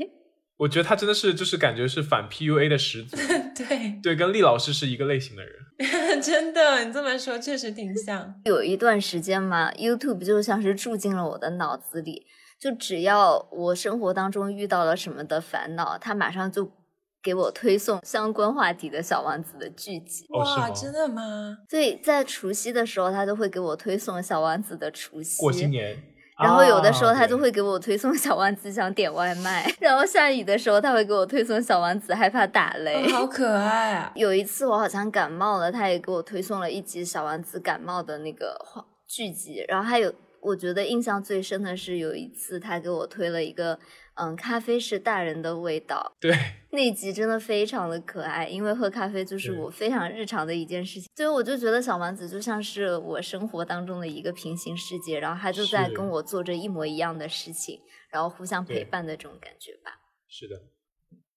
[SPEAKER 2] 我觉得他真的是就是感觉是反 PUA 的始祖。
[SPEAKER 1] 对
[SPEAKER 2] 对，跟厉老师是一个类型的人。
[SPEAKER 1] 真的，你这么说确实挺像。
[SPEAKER 3] 有一段时间嘛，YouTube 就像是住进了我的脑子里。就只要我生活当中遇到了什么的烦恼，他马上就给我推送相关话题的小王子的剧集。
[SPEAKER 1] 哇，真的吗？
[SPEAKER 3] 对，在除夕的时候，他都会给我推送小王子的除夕。
[SPEAKER 2] 过新年。
[SPEAKER 3] 然后有的时候他就会给我推送小王子想点外卖。然后下雨的时候他会给我推送小王子害怕打雷。
[SPEAKER 1] 好可爱啊！
[SPEAKER 3] 有一次我好像感冒了，他也给我推送了一集小王子感冒的那个剧集。然后还有。我觉得印象最深的是有一次他给我推了一个，嗯，咖啡是大人的味道。
[SPEAKER 2] 对，
[SPEAKER 3] 那集真的非常的可爱，因为喝咖啡就是我非常日常的一件事情。所以我就觉得小丸子就像是我生活当中的一个平行世界，然后他就在跟我做着一模一样的事情，然后互相陪伴的这种感觉吧。
[SPEAKER 2] 是的，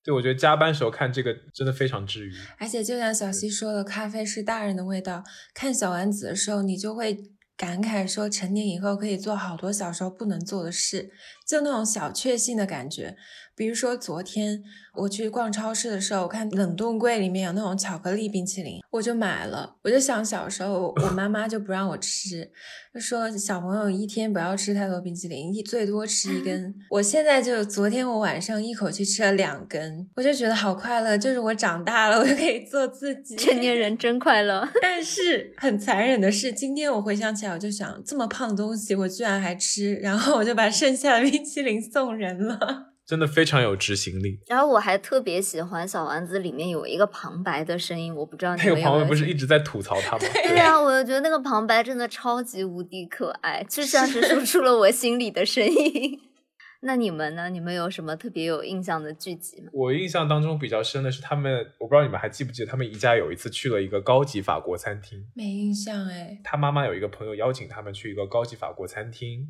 [SPEAKER 2] 对，我觉得加班时候看这个真的非常治愈。
[SPEAKER 1] 而且就像小溪说的，咖啡是大人的味道。看小丸子的时候，你就会。感慨说，成年以后可以做好多小时候不能做的事，就那种小确幸的感觉。比如说昨天我去逛超市的时候，我看冷冻柜里面有那种巧克力冰淇淋，我就买了。我就想小时候我妈妈就不让我吃，就说小朋友一天不要吃太多冰淇淋，你最多吃一根。我现在就昨天我晚上一口气吃了两根，我就觉得好快乐，就是我长大了，我就可以做自己。
[SPEAKER 3] 成年人真快乐。
[SPEAKER 1] 但是很残忍的是，今天我回想起来，我就想这么胖的东西我居然还吃，然后我就把剩下的冰淇淋送人了。
[SPEAKER 2] 真的非常有执行力。
[SPEAKER 3] 然后我还特别喜欢小丸子里面有一个旁白的声音，我不知道
[SPEAKER 2] 那个旁白不是一直在吐槽他吗？
[SPEAKER 3] 对啊，我就觉得那个旁白真的超级无敌可爱，就像是说出了我心里的声音。那你们呢？你们有什么特别有印象的剧集吗？
[SPEAKER 2] 我印象当中比较深的是他们，我不知道你们还记不记得，他们一家有一次去了一个高级法国餐厅。
[SPEAKER 1] 没印象哎。
[SPEAKER 2] 他妈妈有一个朋友邀请他们去一个高级法国餐厅，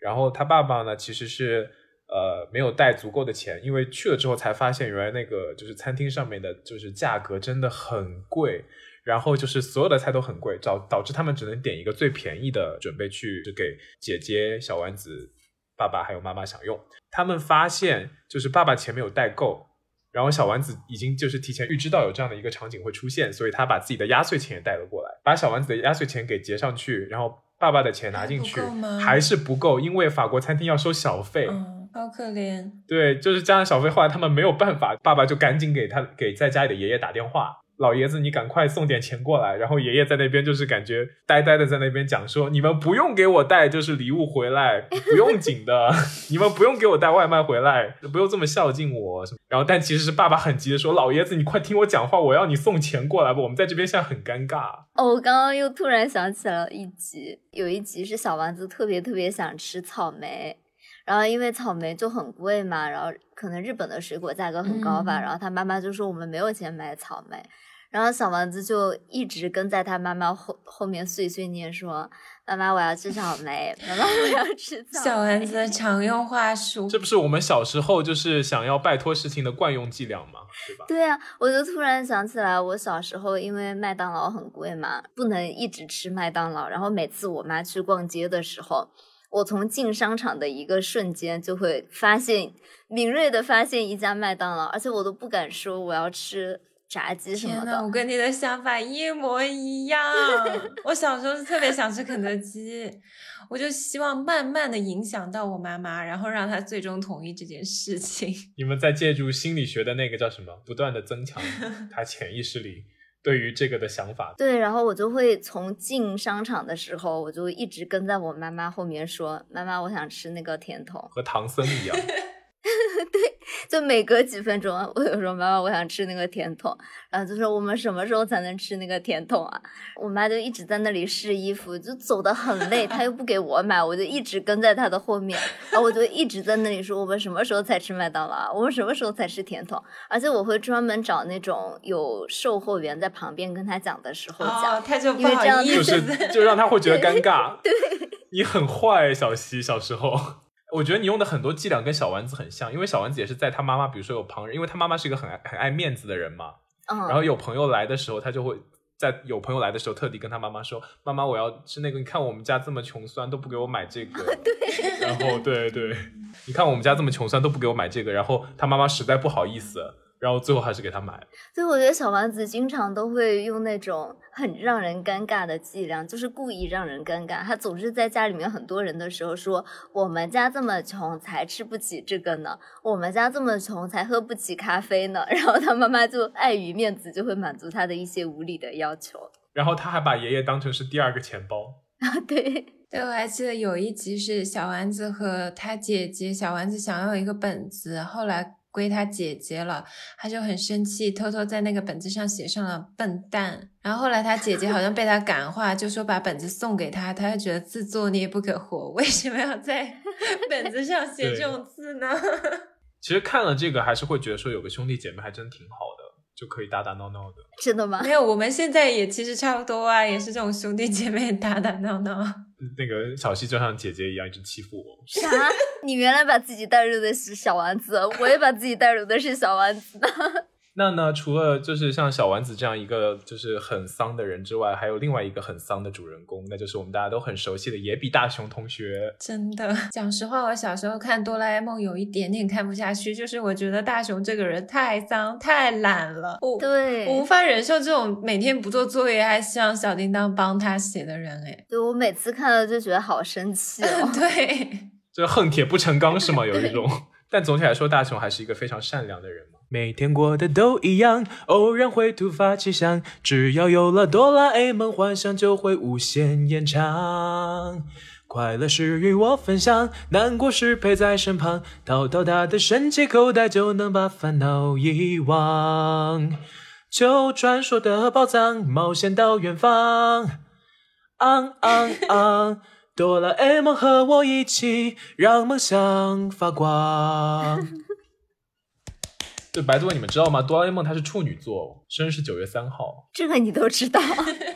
[SPEAKER 2] 然后他爸爸呢其实是。呃，没有带足够的钱，因为去了之后才发现，原来那个就是餐厅上面的，就是价格真的很贵，然后就是所有的菜都很贵，导导致他们只能点一个最便宜的，准备去就给姐姐小丸子、爸爸还有妈妈享用。他们发现就是爸爸钱没有带够，然后小丸子已经就是提前预知到有这样的一个场景会出现，所以他把自己的压岁钱也带了过来，把小丸子的压岁钱给结上去，然后爸爸的钱拿进去，还是不够，因为法国餐厅要收小费。
[SPEAKER 1] 好可怜，
[SPEAKER 2] 对，就是加上小飞，后来他们没有办法，爸爸就赶紧给他给在家里的爷爷打电话，老爷子你赶快送点钱过来。然后爷爷在那边就是感觉呆呆的在那边讲说，你们不用给我带就是礼物回来，不用紧的，你们不用给我带外卖回来，不用这么孝敬我。然后但其实是爸爸很急的说，老爷子你快听我讲话，我要你送钱过来吧，我们在这边现在很尴尬。
[SPEAKER 3] 哦，我刚刚又突然想起了一集，有一集是小丸子特别特别想吃草莓。然后因为草莓就很贵嘛，然后可能日本的水果价格很高吧，然后他妈妈就说我们没有钱买草莓，然后小丸子就一直跟在他妈妈后后面碎碎念说：“妈妈我要吃草莓，妈妈我要吃草莓。”
[SPEAKER 1] 小丸子的常用话术，
[SPEAKER 2] 这不是我们小时候就是想要拜托事情的惯用伎俩吗？对吧？
[SPEAKER 3] 对啊，我就突然想起来，我小时候因为麦当劳很贵嘛，不能一直吃麦当劳，然后每次我妈去逛街的时候。我从进商场的一个瞬间，就会发现敏锐的发现一家麦当劳，而且我都不敢说我要吃炸鸡什么的。
[SPEAKER 1] 我跟你的想法一模一样。我小时候是特别想吃肯德基，我就希望慢慢的影响到我妈妈，然后让她最终同意这件事情。
[SPEAKER 2] 你们在借助心理学的那个叫什么，不断的增强她潜意识里。对于这个的想法，
[SPEAKER 3] 对，然后我就会从进商场的时候，我就一直跟在我妈妈后面说：“妈妈，我想吃那个甜筒。”
[SPEAKER 2] 和唐僧一样。
[SPEAKER 3] 对，就每隔几分钟，我有时候妈妈，我想吃那个甜筒，然后就说我们什么时候才能吃那个甜筒啊？我妈就一直在那里试衣服，就走的很累，她又不给我买，我就一直跟在她的后面，然后我就一直在那里说我们什么时候才吃麦当劳？我们什么时候才吃甜筒？而且我会专门找那种有售货员在旁边跟他讲的时候讲，
[SPEAKER 1] 他就
[SPEAKER 3] 因为这样
[SPEAKER 2] 就是就让他会觉得 尴尬。
[SPEAKER 3] 对，
[SPEAKER 2] 你很坏，小西，小时候。我觉得你用的很多伎俩跟小丸子很像，因为小丸子也是在他妈妈，比如说有旁人，因为他妈妈是一个很爱很爱面子的人嘛，
[SPEAKER 3] 嗯，
[SPEAKER 2] 然后有朋友来的时候，他就会在有朋友来的时候特地跟他妈妈说：“妈妈，我要吃那个，你看我们家这么穷酸都不给我买这个。”
[SPEAKER 3] 对，
[SPEAKER 2] 然后对对，你看我们家这么穷酸都不给我买这个，然后他妈妈实在不好意思。然后最后还是给他买了。
[SPEAKER 3] 所以我觉得小丸子经常都会用那种很让人尴尬的伎俩，就是故意让人尴尬。他总是在家里面很多人的时候说：“我们家这么穷才吃不起这个呢，我们家这么穷才喝不起咖啡呢。”然后他妈妈就碍于面子，就会满足他的一些无理的要求。
[SPEAKER 2] 然后他还把爷爷当成是第二个钱包
[SPEAKER 3] 啊！对，
[SPEAKER 1] 对我还记得有一集是小丸子和他姐姐，小丸子想要一个本子，后来。归他姐姐了，他就很生气，偷偷在那个本子上写上了笨蛋。然后后来他姐姐好像被他感化，就说把本子送给他，他就觉得自作孽不可活，为什么要在 本子上写这种字呢？
[SPEAKER 2] 其实看了这个，还是会觉得说有个兄弟姐妹还真挺好的，就可以打打闹闹的。
[SPEAKER 3] 真的吗？
[SPEAKER 1] 没有，我们现在也其实差不多啊，也是这种兄弟姐妹打打闹闹。
[SPEAKER 2] 那个小西就像姐姐一样，一直欺负我。
[SPEAKER 3] 啥？你原来把自己带入的是小丸子，我也把自己带入的是小丸子。
[SPEAKER 2] 那呢？除了就是像小丸子这样一个就是很丧的人之外，还有另外一个很丧的主人公，那就是我们大家都很熟悉的野比大雄同学。
[SPEAKER 1] 真的，讲实话，我小时候看哆啦 A 梦有一点点看不下去，就是我觉得大雄这个人太丧、太懒了。我
[SPEAKER 3] 对，
[SPEAKER 1] 我无法忍受这种每天不做作业还希望小叮当帮他写的人。哎，
[SPEAKER 3] 对我每次看到就觉得好生气哦。
[SPEAKER 1] 对，
[SPEAKER 2] 这恨铁不成钢是吗？有一种。但总体来说，大雄还是一个非常善良的人嘛。每天过的都一样，偶然会突发奇想，只要有了哆啦 A 梦，幻想就会无限延长。快乐时与我分享，难过时陪在身旁，掏掏他的神奇口袋，就能把烦恼遗忘。求传说的宝藏，冒险到远方。昂昂昂。哆啦 A 梦和我一起，让梦想发光。对，白座你们知道吗？哆啦 A 梦它是处女座，生日是九月三号。
[SPEAKER 3] 这个你都知道。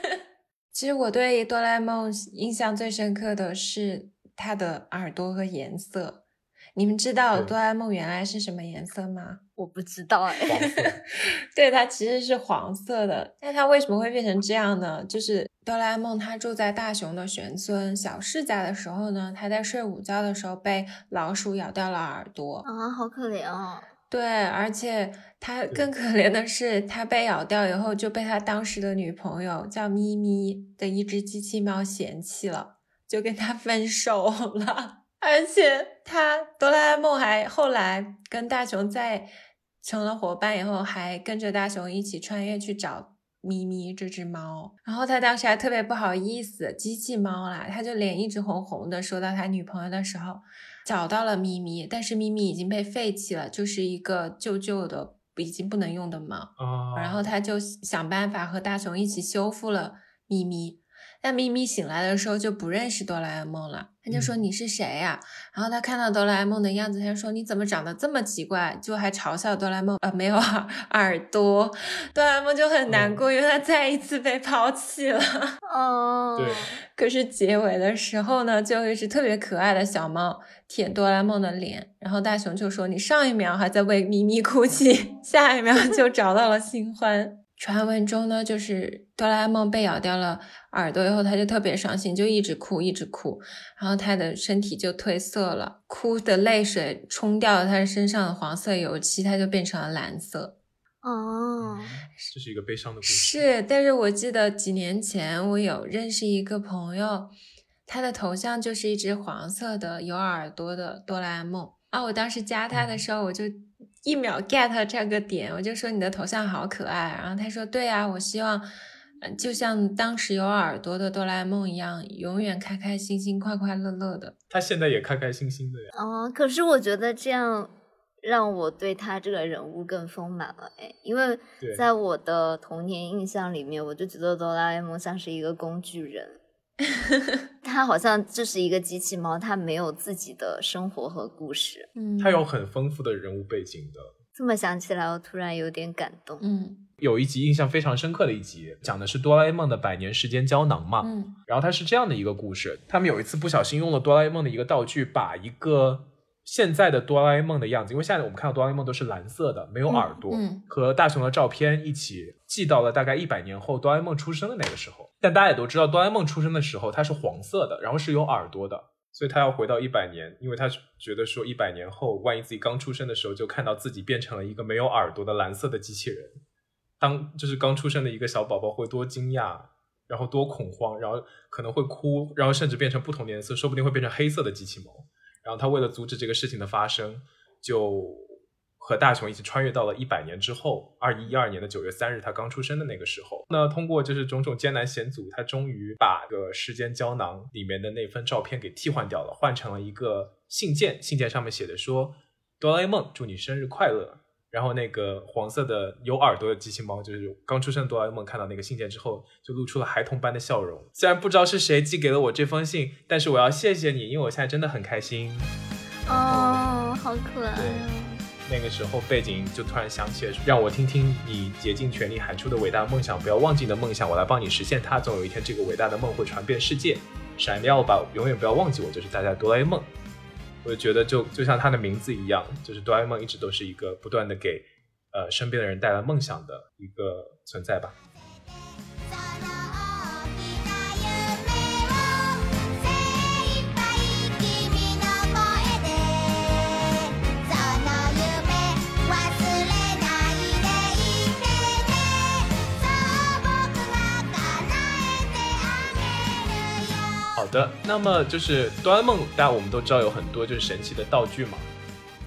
[SPEAKER 1] 其实我对哆啦 A 梦印象最深刻的是它的耳朵和颜色。你们知道哆啦 A 梦原来是什么颜色吗？
[SPEAKER 3] 我不知道哎。
[SPEAKER 1] 对，它其实是黄色的。那它为什么会变成这样呢？就是哆啦 A 梦他住在大雄的玄孙小世家的时候呢，他在睡午觉的时候被老鼠咬掉了耳朵
[SPEAKER 3] 啊，好可怜哦。
[SPEAKER 1] 对，而且他更可怜的是，他被咬掉以后就被他当时的女朋友叫咪咪的一只机器猫嫌弃了，就跟他分手了。而且他哆啦 A 梦还后来跟大雄在成了伙伴以后，还跟着大雄一起穿越去找咪咪这只猫。然后他当时还特别不好意思，机器猫啦，他就脸一直红红的，说到他女朋友的时候，找到了咪咪，但是咪咪已经被废弃了，就是一个旧旧的、已经不能用的猫。然后他就想办法和大雄一起修复了咪咪。但咪咪醒来的时候就不认识哆啦 A 梦了，他就说你是谁呀？然后他看到哆啦 A 梦的样子，他就说你怎么长得这么奇怪？就还嘲笑哆啦 A 梦呃没有耳耳朵，哆啦 A 梦就很难过，因为他再一次被抛弃了。
[SPEAKER 3] 哦，
[SPEAKER 2] 对。
[SPEAKER 1] 可是结尾的时候呢，就一只特别可爱的小猫舔哆啦 A 梦的脸，然后大雄就说你上一秒还在为咪咪哭泣，下一秒就找到了新欢。传闻中呢，就是哆啦 A 梦被咬掉了耳朵以后，他就特别伤心，就一直哭，一直哭，然后他的身体就褪色了，哭的泪水冲掉了他身上的黄色油漆，他就变成了蓝色。
[SPEAKER 3] 哦，
[SPEAKER 2] 这是一个悲伤的故事。
[SPEAKER 1] 是，但是我记得几年前我有认识一个朋友，他的头像就是一只黄色的有耳朵的哆啦 A 梦啊，我当时加他的时候，我就。一秒 get 这个点，我就说你的头像好可爱。然后他说：“对呀，我希望，嗯，就像当时有耳朵的哆啦 A 梦一样，永远开开心心、快快乐乐的。”
[SPEAKER 2] 他现在也开开心心的呀。
[SPEAKER 3] 哦，可是我觉得这样让我对他这个人物更丰满了哎，因为在我的童年印象里面，我就觉得哆啦 A 梦像是一个工具人。他好像就是一个机器猫，它没有自己的生活和故事。
[SPEAKER 1] 嗯，
[SPEAKER 2] 它有很丰富的人物背景的。
[SPEAKER 3] 这么想起来，我突然有点感动。
[SPEAKER 1] 嗯，
[SPEAKER 2] 有一集印象非常深刻的一集，讲的是哆啦 A 梦的百年时间胶囊嘛。
[SPEAKER 1] 嗯，
[SPEAKER 2] 然后它是这样的一个故事：他们有一次不小心用了哆啦 A 梦的一个道具，把一个。现在的哆啦 A 梦的样子，因为现在我们看到哆啦 A 梦都是蓝色的，没有耳朵，和大雄的照片一起寄到了大概一百年后哆啦 A 梦出生的那个时候。但大家也都知道，哆啦 A 梦出生的时候它是黄色的，然后是有耳朵的，所以他要回到一百年，因为他觉得说一百年后，万一自己刚出生的时候就看到自己变成了一个没有耳朵的蓝色的机器人，当就是刚出生的一个小宝宝会多惊讶，然后多恐慌，然后可能会哭，然后甚至变成不同颜色，说不定会变成黑色的机器猫。然后他为了阻止这个事情的发生，就和大雄一起穿越到了一百年之后，二一一二年的九月三日，他刚出生的那个时候。那通过就是种种艰难险阻，他终于把个时间胶囊里面的那份照片给替换掉了，换成了一个信件。信件上面写的说：“哆啦 A 梦，祝你生日快乐。然后那个黄色的有耳朵的机器猫，就是刚出生的哆啦 A 梦看到那个信件之后，就露出了孩童般的笑容。虽然不知道是谁寄给了我这封信，但是我要谢谢你，因为我现在真的很开心。
[SPEAKER 3] 哦，好可爱！
[SPEAKER 2] 那个时候背景就突然响起了，让我听听你竭尽全力喊出的伟大梦想，不要忘记你的梦想，我来帮你实现它。总有一天，这个伟大的梦会传遍世界。闪耀吧，永远不要忘记我，就是大家的哆啦 A 梦。我觉得就就像他的名字一样，就是哆啦 A 梦一直都是一个不断的给呃身边的人带来梦想的一个存在吧。的，那么就是哆啦 A 梦，大家我们都知道有很多就是神奇的道具嘛。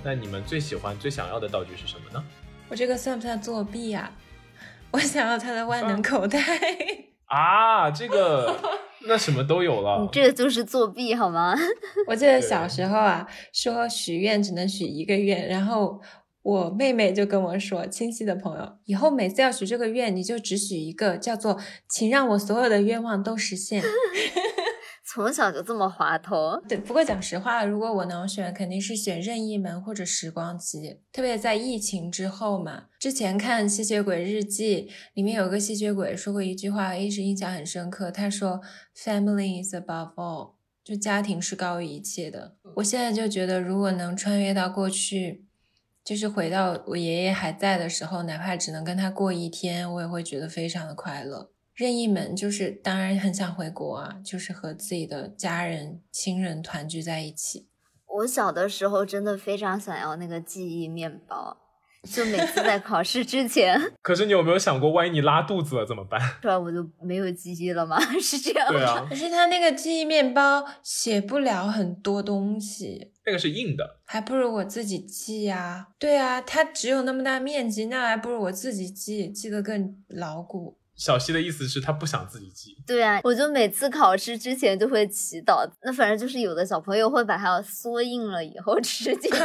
[SPEAKER 2] 那你们最喜欢、最想要的道具是什么呢？
[SPEAKER 1] 我这个算不算作弊呀、我想要他的万能口袋。
[SPEAKER 2] 啊，这个那什么都有了。
[SPEAKER 3] 你这个就是作弊好吗？
[SPEAKER 1] 我记得小时候啊，说许愿只能许一个愿，然后我妹妹就跟我说，亲戚的朋友，以后每次要许这个愿，你就只许一个，叫做“请让我所有的愿望都实现”。
[SPEAKER 3] 从小就这么滑头，
[SPEAKER 1] 对，不过讲实话，如果我能选，肯定是选任意门或者时光机。特别在疫情之后嘛，之前看《吸血鬼日记》里面有个吸血鬼说过一句话，一直印象很深刻。他说：“Family is above all。”就家庭是高于一切的。我现在就觉得，如果能穿越到过去，就是回到我爷爷还在的时候，哪怕只能跟他过一天，我也会觉得非常的快乐。任意门就是，当然很想回国啊，就是和自己的家人、亲人团聚在一起。
[SPEAKER 3] 我小的时候真的非常想要那个记忆面包，就每次在考试之前，
[SPEAKER 2] 可是你有没有想过，万一你拉肚子了怎么办？
[SPEAKER 3] 突然我就没有记忆了吗？是这样吗？
[SPEAKER 2] 对啊
[SPEAKER 1] 可，是他那个记忆面包写不了很多东西，
[SPEAKER 2] 那个是硬的。
[SPEAKER 1] 还不如我自己记呀、对啊，它只有那么大面积，那还不如我自己记，记得更牢固。
[SPEAKER 2] 小溪的意思是他不想自己记，
[SPEAKER 3] 对啊，我就每次考试之前就会祈祷。那反正就是有的小朋友会把它缩印了以后 吃进去，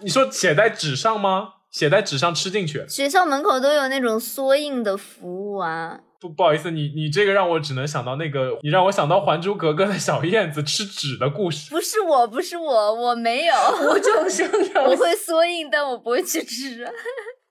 [SPEAKER 2] 你说写在纸上吗？写在纸上吃进去？
[SPEAKER 3] 学校门口都有那种缩印的服务啊。
[SPEAKER 2] 不不好意思，你你这个让我只能想到那个，你让我想到《还珠格格》的小燕子吃纸的故事。
[SPEAKER 3] 不是我，不是我，我没有，
[SPEAKER 1] 无中生有
[SPEAKER 3] 我会缩印，但我不会去吃。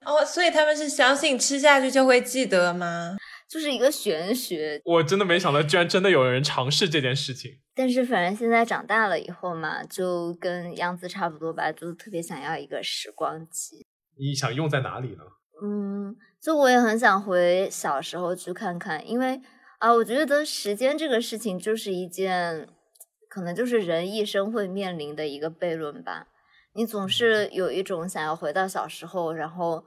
[SPEAKER 1] 哦，所以他们是相信吃下去就会记得吗？
[SPEAKER 3] 就是一个玄学。
[SPEAKER 2] 我真的没想到，居然真的有人尝试这件事情。
[SPEAKER 3] 但是反正现在长大了以后嘛，就跟杨子差不多吧，就特别想要一个时光机。
[SPEAKER 2] 你想用在哪里呢？
[SPEAKER 3] 嗯，就我也很想回小时候去看看，因为啊，我觉得时间这个事情就是一件，可能就是人一生会面临的一个悖论吧。你总是有一种想要回到小时候，然后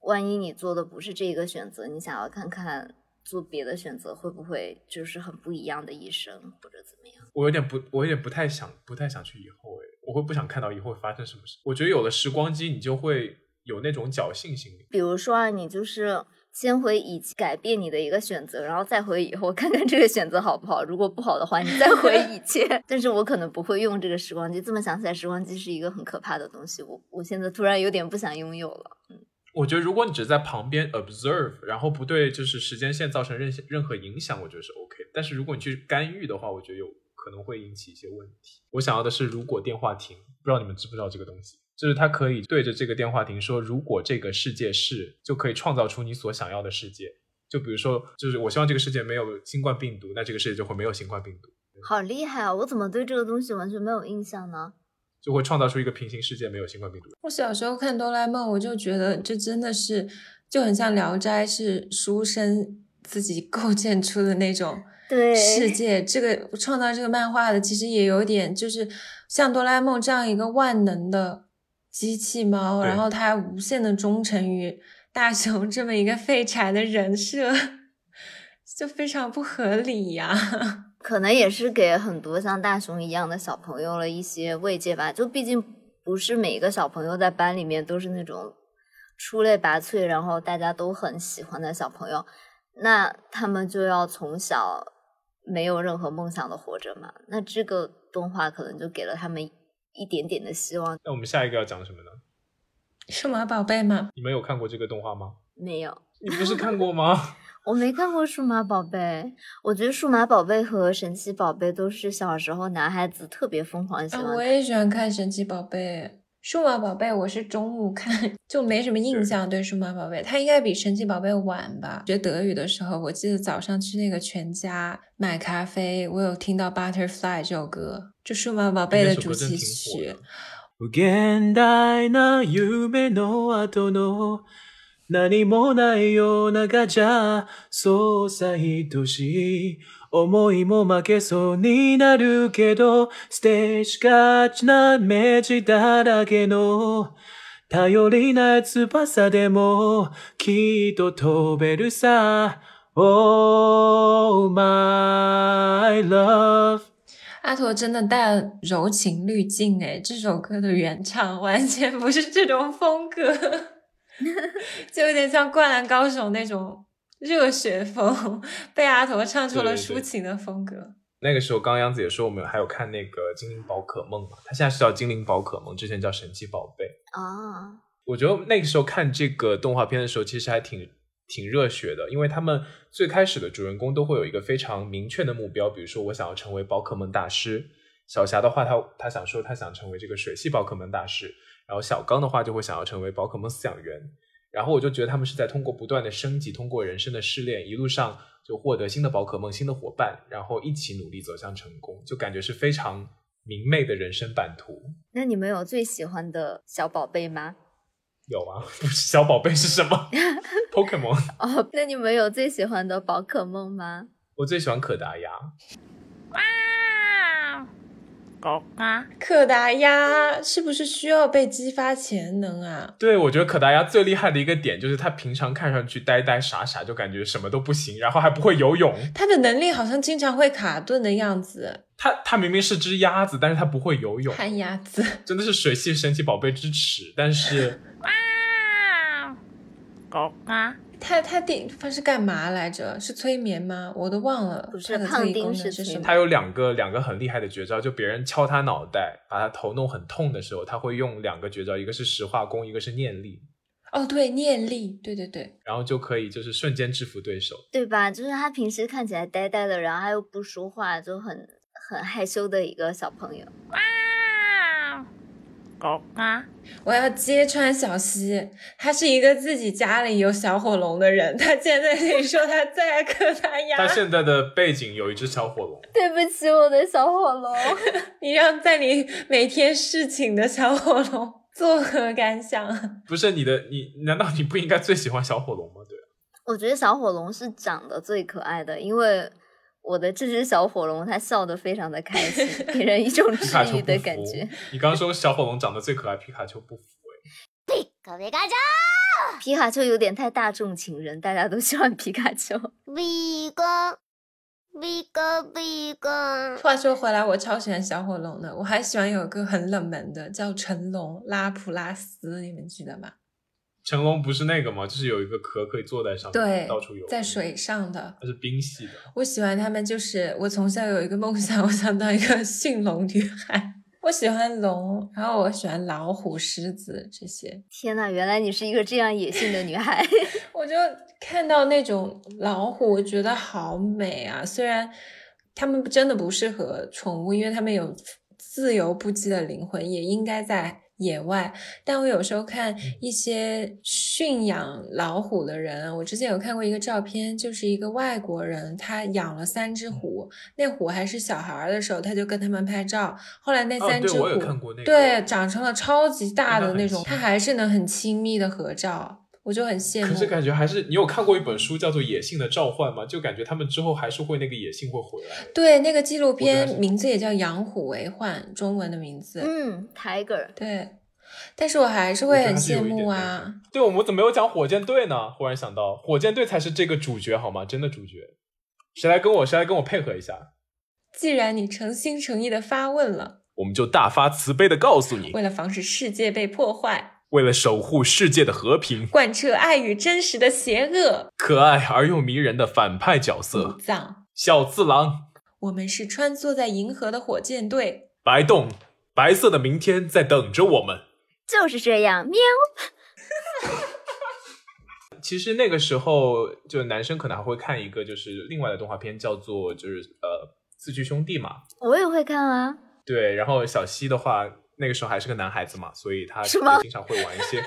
[SPEAKER 3] 万一你做的不是这个选择，你想要看看做别的选择会不会就是很不一样的一生，或者怎么样。
[SPEAKER 2] 我有点不，我有点不太想，不太想去以后诶，我会不想看到以后会发生什么事。我觉得有了时光机，你就会有那种侥幸心理。
[SPEAKER 3] 比如说啊，你就是先回以前改变你的一个选择，然后再回以后 看看这个选择好不好。如果不好的话，你再回以前。但是我可能不会用这个时光机。这么想起来，时光机是一个很可怕的东西。我我现在突然有点不想拥有了。
[SPEAKER 2] 嗯我觉得如果你只是在旁边 observe，然后不对就是时间线造成任任何影响，我觉得是 OK。但是如果你去干预的话，我觉得有可能会引起一些问题。我想要的是，如果电话停，不知道你们知不知道这个东西，就是他可以对着这个电话亭说，如果这个世界是，就可以创造出你所想要的世界。就比如说，就是我希望这个世界没有新冠病毒，那这个世界就会没有新冠病毒，
[SPEAKER 3] 好厉害啊！我怎么对这个东西完全没有印象呢？
[SPEAKER 2] 就会创造出一个平行世界，没有新冠病毒。
[SPEAKER 1] 我小时候看哆啦 A 梦，我就觉得这真的是就很像《聊斋》，是书生自己构建出的那种
[SPEAKER 3] 对，
[SPEAKER 1] 世界。这个创造这个漫画的，其实也有点就是像哆啦 A 梦这样一个万能的机器猫，然后它无限的忠诚于大雄这么一个废柴的人设，就非常不合理呀、
[SPEAKER 3] 可能也是给很多像大雄一样的小朋友了一些慰藉吧。就毕竟不是每一个小朋友在班里面都是那种出类拔萃，然后大家都很喜欢的小朋友，那他们就要从小没有任何梦想的活着嘛。那这个动画可能就给了他们一点点的希望。
[SPEAKER 2] 那我们下一个要讲什么呢？
[SPEAKER 1] 数码宝贝吗？
[SPEAKER 2] 你们有看过这个动画吗？
[SPEAKER 3] 没有，
[SPEAKER 2] 你不是看过吗？
[SPEAKER 3] 我没看过数码宝贝。我觉得数码宝贝和神奇宝贝都是小时候男孩子特别疯狂喜
[SPEAKER 1] 啊，
[SPEAKER 3] 欢看。
[SPEAKER 1] 我也喜欢看神奇宝贝。数码宝贝我是中午看，就没什么印象。对数码宝贝，它应该比神奇宝贝晚吧？学德语的时候，我记得早上去那个全家买咖啡，我有听到《Butterfly》这首歌，就数码宝贝的主题曲。
[SPEAKER 2] 無限大な夢の後の何もないようながじゃそうさ愛しい 思いも負けそうになるけど捨てしがちな目地だらけの頼りない翼でもきっと飛べるさ。Oh my love
[SPEAKER 1] 阿驼真的带了柔情滤镜诶，这首歌的原唱完全不是这种风格，就有点像《灌篮高手》那种热血风，被阿驼唱出了抒情的风格。
[SPEAKER 2] 那个时候，刚刚杨子也说我们还有看那个《精灵宝可梦》嘛，它现在是叫《精灵宝可梦》，之前叫《神奇宝贝》。
[SPEAKER 3] 啊，
[SPEAKER 2] 我觉得那个时候看这个动画片的时候，其实还挺挺热血的，因为他们最开始的主人公都会有一个非常明确的目标，比如说我想要成为宝可梦大师。小霞的话，他他想说他想成为这个水系宝可梦大师，然后小刚的话就会想要成为宝可梦饲养员。然后我就觉得他们是在通过不断的升级，通过人生的试炼，一路上就获得新的宝可梦、新的伙伴，然后一起努力走向成功，就感觉是非常明媚的人生版图。
[SPEAKER 3] 那你们有最喜欢的小宝贝吗？
[SPEAKER 2] 有啊，不是小宝贝是什么？Pokemon。
[SPEAKER 3] 哦，那你们有最喜欢的宝可梦吗？
[SPEAKER 2] 我最喜欢可达鸭，
[SPEAKER 1] 可达鸭是不是需要被激发潜能啊？
[SPEAKER 2] 对我觉得可达鸭最厉害的一个点就是它平常看上去呆呆傻傻，就感觉什么都不行，然后还不会游泳。
[SPEAKER 1] 它的能力好像经常会卡顿的样子，
[SPEAKER 2] 它它明明是只鸭子，但是它不会游泳，
[SPEAKER 1] 旱鸭子。
[SPEAKER 2] 真的是水系神奇宝贝之耻。但是
[SPEAKER 1] 它它第他是干嘛来着？是催眠吗？我都忘了。
[SPEAKER 3] 不是胖丁是催眠
[SPEAKER 1] 是什么？
[SPEAKER 2] 他有两个两个很厉害的绝招，就别人敲他脑袋，把他头弄很痛的时候，他会用两个绝招，一个是石化功，一个是念力，
[SPEAKER 1] 哦，对，念力，对对对，
[SPEAKER 2] 然后就可以就是瞬间制服对手。
[SPEAKER 3] 对吧？就是他平时看起来呆呆的，然后他又不说话，就很很害羞的一个小朋友。
[SPEAKER 1] 我要揭穿小溪，他是一个自己家里有小火龙的人，他竟然在这里说他最爱可达
[SPEAKER 2] 它
[SPEAKER 1] 鸭。
[SPEAKER 2] 现在的背景有一只小火龙，
[SPEAKER 3] 对不起，我的小火龙。
[SPEAKER 1] 你让在你每天侍寝的小火龙作何感想？
[SPEAKER 2] 不是你的，你难道你不应该最喜欢小火龙吗？对。
[SPEAKER 3] 我觉得小火龙是长得最可爱的，因为我的这只小火龙它笑得非常的开心，给人一种治
[SPEAKER 2] 皮卡丘
[SPEAKER 3] 愈的
[SPEAKER 2] 不服
[SPEAKER 3] 感觉。。
[SPEAKER 2] 你刚刚说小火龙长得最可爱，皮卡丘不服哎。
[SPEAKER 4] ピカピカじ
[SPEAKER 3] 皮卡丘有点太大众情人，大家都喜欢皮卡丘。
[SPEAKER 4] ゃビーガンビカビカン
[SPEAKER 1] 话说回来，我超喜欢小火龙的，我还喜欢有个很冷门的叫成龙拉普拉斯，你们记得吗？
[SPEAKER 2] 成龙不是那个吗？就是有一个壳可以坐在上面，
[SPEAKER 1] 对
[SPEAKER 2] 到处游，
[SPEAKER 1] 在水上的。
[SPEAKER 2] 它是冰系的。
[SPEAKER 1] 我喜欢他们，就是我从小有一个梦想，我想当一个驯龙女孩。我喜欢龙，然后我喜欢老虎、狮子这些。
[SPEAKER 3] 天呐，原来你是一个这样野性的女孩。
[SPEAKER 1] 我就看到那种老虎，我觉得好美啊！虽然它们真的不适合宠物，因为它们有自由不羁的灵魂，也应该在野外。但我有时候看一些驯养老虎的人，我之前有看过一个照片，就是一个外国人，他养了三只虎，那虎还是小孩儿的时候，他就跟他们拍照。后来那三只虎，对，长成了超级大的那种，
[SPEAKER 2] 亲
[SPEAKER 1] 他还是能很亲密的合照，我就很羡慕。
[SPEAKER 2] 可是感觉还是，你有看过一本书叫做《野性的召唤》吗？就感觉他们之后还是会那个野性会回来。
[SPEAKER 1] 对，那个纪录片名字也叫《养虎为患》，中文的名字。
[SPEAKER 3] 嗯，Tiger。
[SPEAKER 1] 对，但是我还是会很羡慕啊
[SPEAKER 2] 那。个。对，我们怎么没有讲火箭队呢？忽然想到，火箭队才是这个主角好吗？真的主角。谁来跟我？谁来跟我配合一下？
[SPEAKER 1] 既然你诚心诚意的发问了，
[SPEAKER 2] 我们就大发慈悲的告诉你，
[SPEAKER 1] 为了防止世界被破坏，
[SPEAKER 2] 为了守护世界的和平，
[SPEAKER 1] 贯彻爱与真实的邪恶，
[SPEAKER 2] 可爱而又迷人的反派角色
[SPEAKER 1] 藏，
[SPEAKER 2] 小次郎、
[SPEAKER 1] 我们是穿梭在银河的火箭队。
[SPEAKER 2] 白洞、白色的明天在等着我们。
[SPEAKER 3] 就是这样，喵。
[SPEAKER 2] 其实那个时候，就男生可能还会看一个就是另外的动画片，叫做就是呃四驱兄弟嘛。
[SPEAKER 3] 我也会看啊。
[SPEAKER 2] 对，然后小西的话，那个时候还是个男孩子嘛，所以他经常会玩一些，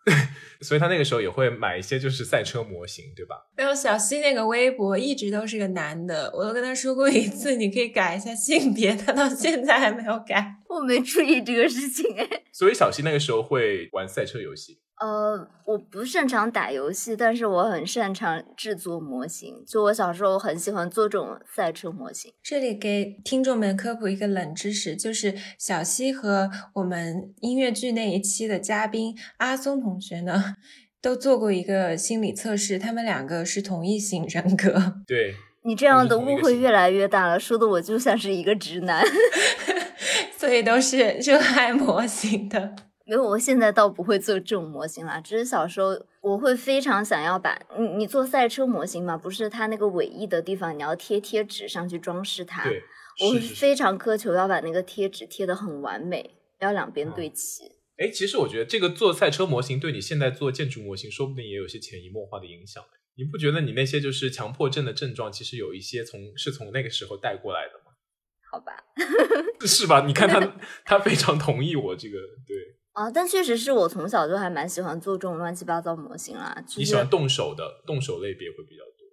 [SPEAKER 2] 所以他那个时候也会买一些就是赛车模型，对吧？
[SPEAKER 1] 然后小西那个微博一直都是个男的，我都跟他说过一次，你可以改一下性别，他到现在还没有改。
[SPEAKER 3] 我没注意这个事情哎。
[SPEAKER 2] 所以小西那个时候会玩赛车游戏。
[SPEAKER 3] 呃，我不擅长打游戏，但是我很擅长制作模型。就我小时候很喜欢做这种赛车模型。
[SPEAKER 1] 这里给听众们科普一个冷知识，就是小西和我们音乐剧那一期的嘉宾阿松同学呢，都做过一个心理测试，他们两个是同一型人格。
[SPEAKER 2] 对，
[SPEAKER 3] 你这样的误会越来越大了，说的我就像是一个直男。
[SPEAKER 1] 所以都是热爱模型的。
[SPEAKER 3] 没有，我现在倒不会做这种模型啦，只是小时候我会非常想要把你你做赛车模型嘛，不是它那个尾翼的地方你要贴贴纸上去装饰它，
[SPEAKER 2] 对，
[SPEAKER 3] 我非常苛求要把那个贴纸贴得很完美，要两边对齐。
[SPEAKER 2] 哎，其实我觉得这个做赛车模型对你现在做建筑模型，说不定也有些潜移默化的影响。你不觉得你那些就是强迫症的症状，其实有一些从是从那个时候带过来的吗？
[SPEAKER 3] 好吧，
[SPEAKER 2] 是吧？你看他，他非常同意我这个，对
[SPEAKER 3] 啊，但确实是我从小就还蛮喜欢做这种乱七八糟模型啦。就
[SPEAKER 2] 你喜欢动手的，动手类别会比较多。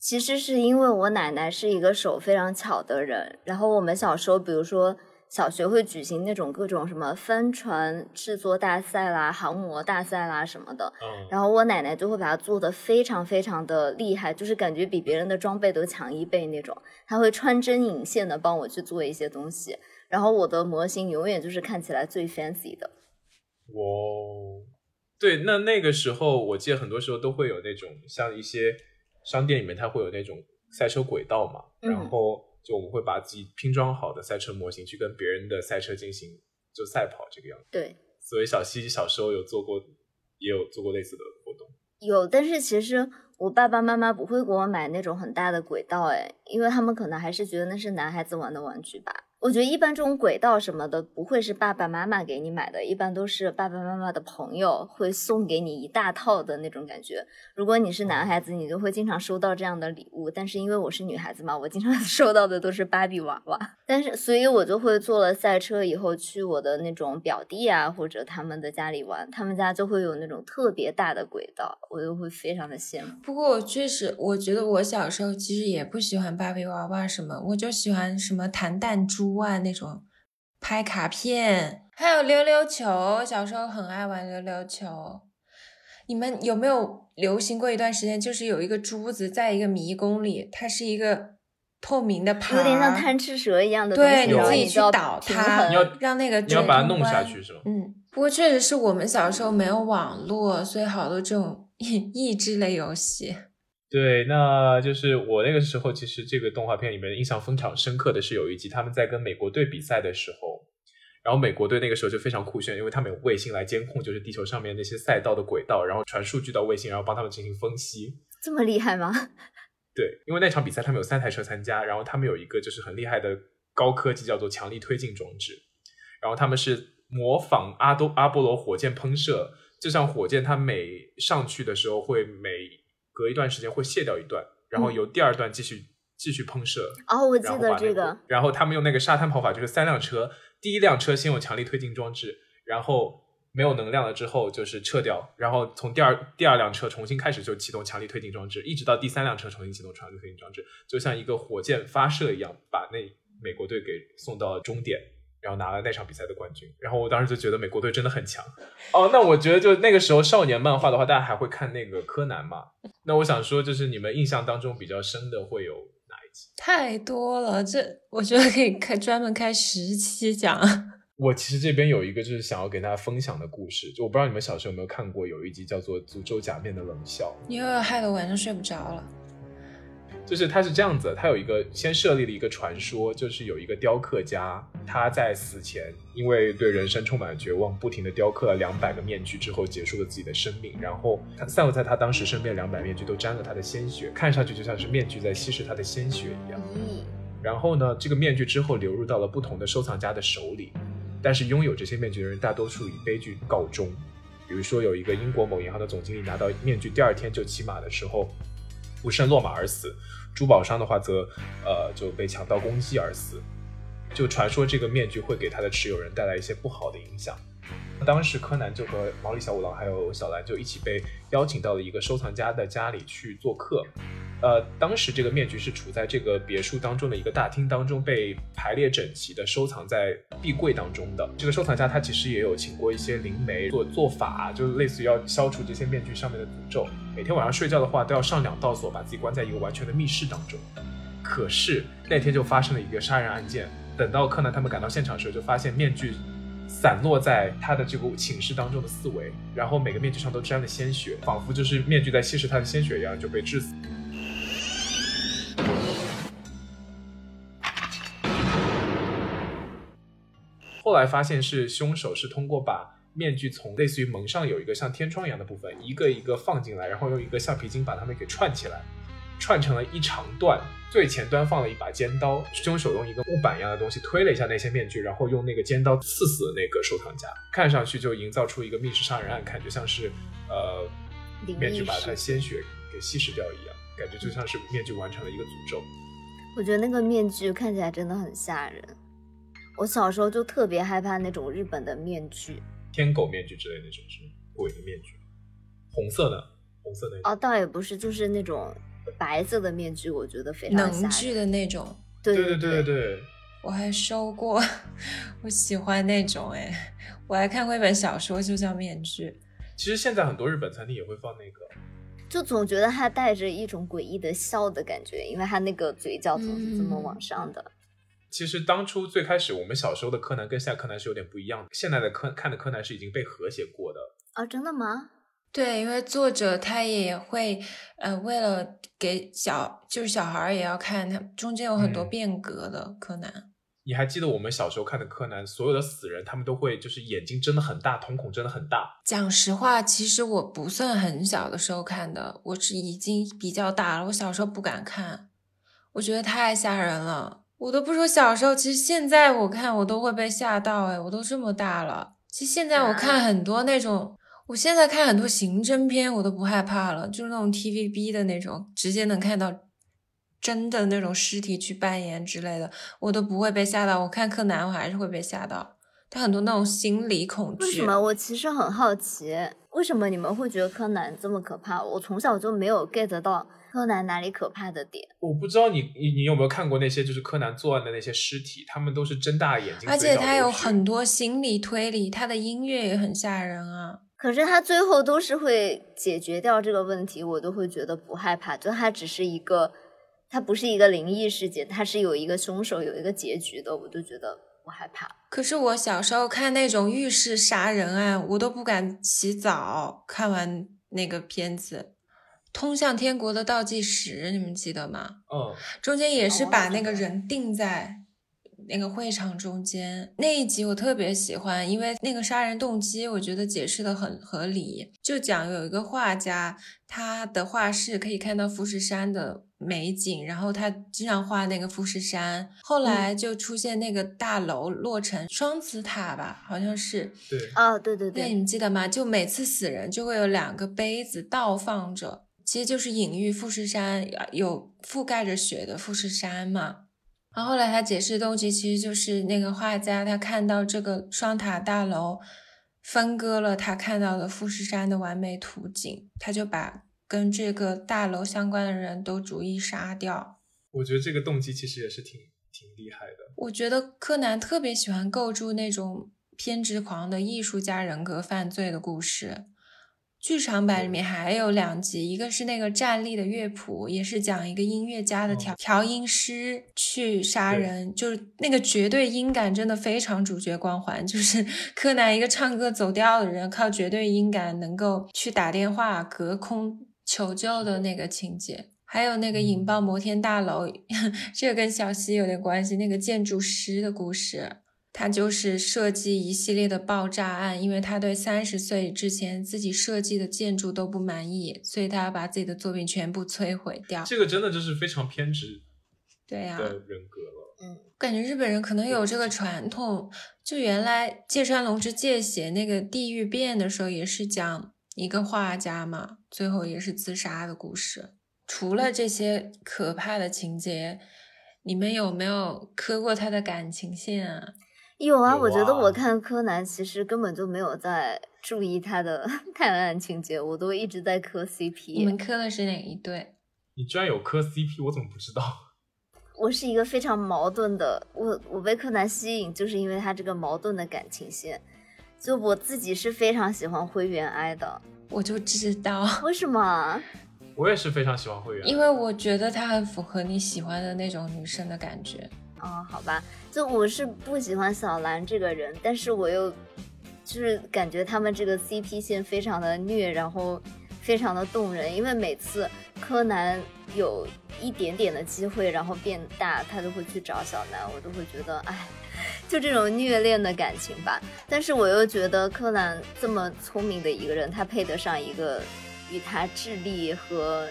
[SPEAKER 3] 其实是因为我奶奶是一个手非常巧的人，然后我们小时候，比如说小学会举行那种各种什么帆船制作大赛啦、航模大赛啦什么的，
[SPEAKER 2] 嗯，
[SPEAKER 3] 然后我奶奶就会把它做的非常非常的厉害，就是感觉比别人的装备都强一倍那种。她会穿针引线的帮我去做一些东西，然后我的模型永远就是看起来最 fancy 的。
[SPEAKER 2] 我，对，那那个时候我记得很多时候都会有那种像一些商店里面，它会有那种赛车轨道嘛，
[SPEAKER 3] 嗯
[SPEAKER 2] 然后就我们会把自己拼装好的赛车模型去跟别人的赛车进行就赛跑这个样子。
[SPEAKER 3] 对，
[SPEAKER 2] 所以小西小时候有做过，也有做过类似的活动。
[SPEAKER 3] 有，但是其实我爸爸妈妈不会给我买那种很大的轨道，哎，因为他们可能还是觉得那是男孩子玩的玩具吧。我觉得一般这种轨道什么的不会是爸爸妈妈给你买的，一般都是爸爸妈妈的朋友会送给你一大套的那种感觉。如果你是男孩子，你就会经常收到这样的礼物，但是因为我是女孩子嘛，我经常 收到的都是芭比娃娃。但是，所以我就会坐了赛车以后去我的那种表弟啊或者他们的家里玩，他们家就会有那种特别大的轨道，我就会非常的羡慕。
[SPEAKER 1] 不过我确实，我觉得我小时候其实也不喜欢芭比娃娃什么，我就喜欢什么弹弹珠啊那种，拍卡片，还有溜溜球。小时候很爱玩溜溜球。你们有没有流行过一段时间，就是有一个珠子在一个迷宫里，它是一个透明的盘，
[SPEAKER 3] 有点像贪吃蛇一样的东西，
[SPEAKER 1] 对，你
[SPEAKER 2] 有
[SPEAKER 1] 自己去倒它，
[SPEAKER 2] 你要
[SPEAKER 1] 让那个
[SPEAKER 2] 你要把它弄下去是吧？
[SPEAKER 1] 嗯，不过确实是我们小时候没有网络，所以好多这种益 益智类游戏。
[SPEAKER 2] 对，那就是我那个时候，其实这个动画片里面印象非常深刻的是有一集他们在跟美国队比赛的时候，然后美国队那个时候就非常酷炫，因为他们有卫星来监控，就是地球上面那些赛道的轨道，然后传数据到卫星，然后帮他们进行分析。
[SPEAKER 3] 这么厉害吗？
[SPEAKER 2] 对，因为那场比赛他们有三台车参加，然后他们有一个就是很厉害的高科技，叫做强力推进装置，然后他们是模仿阿多阿波罗火箭喷射，就像火箭它每上去的时候会每隔一段时间会卸掉一段，然后由第二段继续、继续喷射。
[SPEAKER 3] 哦，我记得这个，
[SPEAKER 2] 然后他们用那个沙滩跑法，就是三辆车，第一辆车先有强力推进装置，然后没有能量了之后就是撤掉，然后从第二第二辆车重新开始就启动强力推进装置，一直到第三辆车重新启动强力推进装置，就像一个火箭发射一样，把那美国队给送到了终点。然后拿了那场比赛的冠军，然后我当时就觉得美国队真的很强。哦，那我觉得就那个时候少年漫画的话，大家还会看那个柯南嘛？那我想说，就是你们印象当中比较深的会有哪一集？
[SPEAKER 1] 太多了，这我觉得可以开专门开十期讲。
[SPEAKER 2] 我其实这边有一个就是想要给大家分享的故事，就我不知道你们小时候有没有看过，有一集叫做《诅咒假面的冷笑
[SPEAKER 1] 你又要害得我晚上睡不着了。》，
[SPEAKER 2] 就是它是这样子，它有一个先设立了一个传说，就是有一个雕刻家，他在死前因为对人生充满了绝望，不停的雕刻了两百个面具之后，结束了自己的生命。然后他散落在他当时身边两百面具都沾了他的鲜血，看上去就像是面具在稀释他的鲜血一样。
[SPEAKER 3] 咦，
[SPEAKER 2] 然后呢，这个面具之后流入到了不同的收藏家的手里，但是拥有这些面具的人大多数以悲剧告终。比如说，有一个英国某银行的总经理拿到面具，第二天就骑马的时候不慎落马而死；珠宝商的话则呃就被强盗攻击而死。就传说这个面具会给他的持有人带来一些不好的影响。当时柯南就和毛利小五郎还有小兰就一起被邀请到了一个收藏家的家里去做客。呃，当时这个面具是处在这个别墅当中的一个大厅当中，被排列整齐的收藏在壁柜当中的。这个收藏家他其实也有请过一些灵媒做做法，就类似于要消除这些面具上面的诅咒。每天晚上睡觉的话都要上两道锁，把自己关在一个完全的密室当中。可是那天就发生了一个杀人案件。等到柯南他们赶到现场的时候，就发现面具散落在他的这个寝室当中的四围，然后每个面具上都沾了鲜血，仿佛就是面具在吸食他的鲜血一样，就被致死。后来发现是凶手是通过把面具从类似于门上有一个像天窗一样的部分，一个一个放进来，然后用一个橡皮筋把它们给串起来，串成了一长段。最前端放了一把尖刀，凶手用一个木板一样的东西推了一下那些面具，然后用那个尖刀刺死了那个收藏家。看上去就营造出一个密室杀人案，感觉像是呃面具把他的鲜血给稀释掉一样，感觉就像是面具完成了一个诅咒。
[SPEAKER 3] 我觉得那个面具看起来真的很吓人。我小时候就特别害怕那种日本的面具，
[SPEAKER 2] 天狗面具之类的那种是鬼的面具，红色的，红色的那种。
[SPEAKER 3] 哦，倒也不是，就是那种白色的面具，我觉得非常。
[SPEAKER 1] 能剧的那种，
[SPEAKER 3] 对
[SPEAKER 2] 对
[SPEAKER 3] 对
[SPEAKER 2] 对对，
[SPEAKER 1] 我还收过，我喜欢那种哎，我还看过一本小说，就叫《面具》。
[SPEAKER 2] 其实现在很多日本餐厅也会放那个，
[SPEAKER 3] 就总觉得他带着一种诡异的笑的感觉，因为他那个嘴角总是这么
[SPEAKER 1] 嗯
[SPEAKER 3] 往上的。
[SPEAKER 2] 其实当初最开始我们小时候的柯南跟现在柯南是有点不一样的，现在的柯看的柯南是已经被和谐过的。
[SPEAKER 3] 啊，真的吗？
[SPEAKER 1] 对，因为作者他也会，呃，为了给小就是小孩儿也要看，他中间有很多
[SPEAKER 2] 嗯
[SPEAKER 1] 变革的柯南。
[SPEAKER 2] 你还记得我们小时候看的柯南，所有的死人他们都会就是眼睛睁得很大，瞳孔睁得很大。
[SPEAKER 1] 讲实话，其实我不算很小的时候看的，我是已经比较大了。我小时候不敢看，我觉得太吓人了。我都不说小时候，其实现在我看我都会被吓到。哎，我都这么大了，其实现在我看很多那种，我现在看很多刑侦片，我都不害怕了，就是那种 TVB 的那种，直接能看到真的那种尸体去扮演之类的，我都不会被吓到。我看柯南，我还是会被吓到。他很多那种心理恐惧。
[SPEAKER 3] 为什么？我其实很好奇，为什么你们会觉得柯南这么可怕？我从小就没有 get 到柯南哪里可怕的点。
[SPEAKER 2] 我不知道你你你有没有看过那些就是柯南作案的那些尸体，他们都是睁大眼睛，
[SPEAKER 1] 而且他有很多心理推理，他的音乐也很吓人啊。
[SPEAKER 3] 可是他最后都是会解决掉这个问题，我都会觉得不害怕。就它只是一个，它不是一个灵异事件，它是有一个凶手，有一个结局的，我就觉得不害怕。
[SPEAKER 1] 可是我小时候看那种浴室杀人案，我都不敢洗澡。看完那个片子《通向天国的倒计时》，你们记得吗？
[SPEAKER 2] 嗯，
[SPEAKER 1] 中间也是
[SPEAKER 3] 哦
[SPEAKER 1] 把那个人定在那个会场中间那一集，我特别喜欢，因为那个杀人动机我觉得解释的很合理。就讲有一个画家，他的画室可以看到富士山的美景，然后他经常画那个富士山。后来就出现那个大楼落成双子塔吧，好像是。
[SPEAKER 2] 对，
[SPEAKER 3] 哦，对对
[SPEAKER 1] 对，你，们记得吗？就每次死人就会有两个杯子倒放着，其实就是隐喻富士山呃有覆盖着雪的富士山嘛。然后后来他解释动机其实就是那个画家他看到这个双塔大楼分割了他看到的富士山的完美图景，他就把跟这个大楼相关的人都逐一杀掉。
[SPEAKER 2] 我觉得这个动机其实也是挺挺厉害的。
[SPEAKER 1] 我觉得柯南特别喜欢构筑那种偏执狂的艺术家人格犯罪的故事。剧场版里面还有两集，一个是那个站立的乐谱，也是讲一个音乐家的调、
[SPEAKER 2] 哦
[SPEAKER 1] 调音师去杀人，就是那个绝对音感真的非常主角光环，就是 柯南一个唱歌走调的人，靠绝对音感能够去打电话隔空求救的那个情节。还有那个引爆摩天大楼，这个跟小西有点关系。那个建筑师的故事，他就是设计一系列的爆炸案，因为他对三十岁之前自己设计的建筑都不满意，所以他要把自己的作品全部摧毁掉。
[SPEAKER 2] 这个真的就是非常偏执，
[SPEAKER 1] 对呀、
[SPEAKER 2] 的人格了。
[SPEAKER 3] 嗯，
[SPEAKER 1] 感觉日本人可能有这个传统，就原来芥川龙之介写那个《地狱变》的时候，也是讲一个画家嘛，最后也是自杀的故事。除了这些可怕的情节，你们有没有磕过他的感情线啊？
[SPEAKER 3] 有啊，
[SPEAKER 2] 有
[SPEAKER 3] 我觉得我
[SPEAKER 2] 啊
[SPEAKER 3] 看柯南其实根本就没有在注意他的 探案情节，我都一直在磕 CP
[SPEAKER 1] 你们。磕的是哪一对？
[SPEAKER 2] 你居然有磕 CP，我怎么不知道？
[SPEAKER 3] 我是一个非常矛盾的，我我被柯南吸引，就是因为他这个矛盾的感情线。就我自己是非常喜欢灰原哀的，
[SPEAKER 1] 我就知道，
[SPEAKER 3] 为什么？
[SPEAKER 2] 我也是非常喜欢灰原，
[SPEAKER 1] 因为我觉得她很符合你喜欢的那种女生的感觉。
[SPEAKER 3] 哦，好吧，就我是不喜欢小兰这个人，但是我又就是感觉他们这个 CP 线非常的虐，然后非常的动人，因为每次柯南有一点点的机会，然后变大，他都会去找小兰，我都会觉得，哎，就这种虐恋的感情吧。但是我又觉得柯南这么聪明的一个人，他配得上一个与他智力和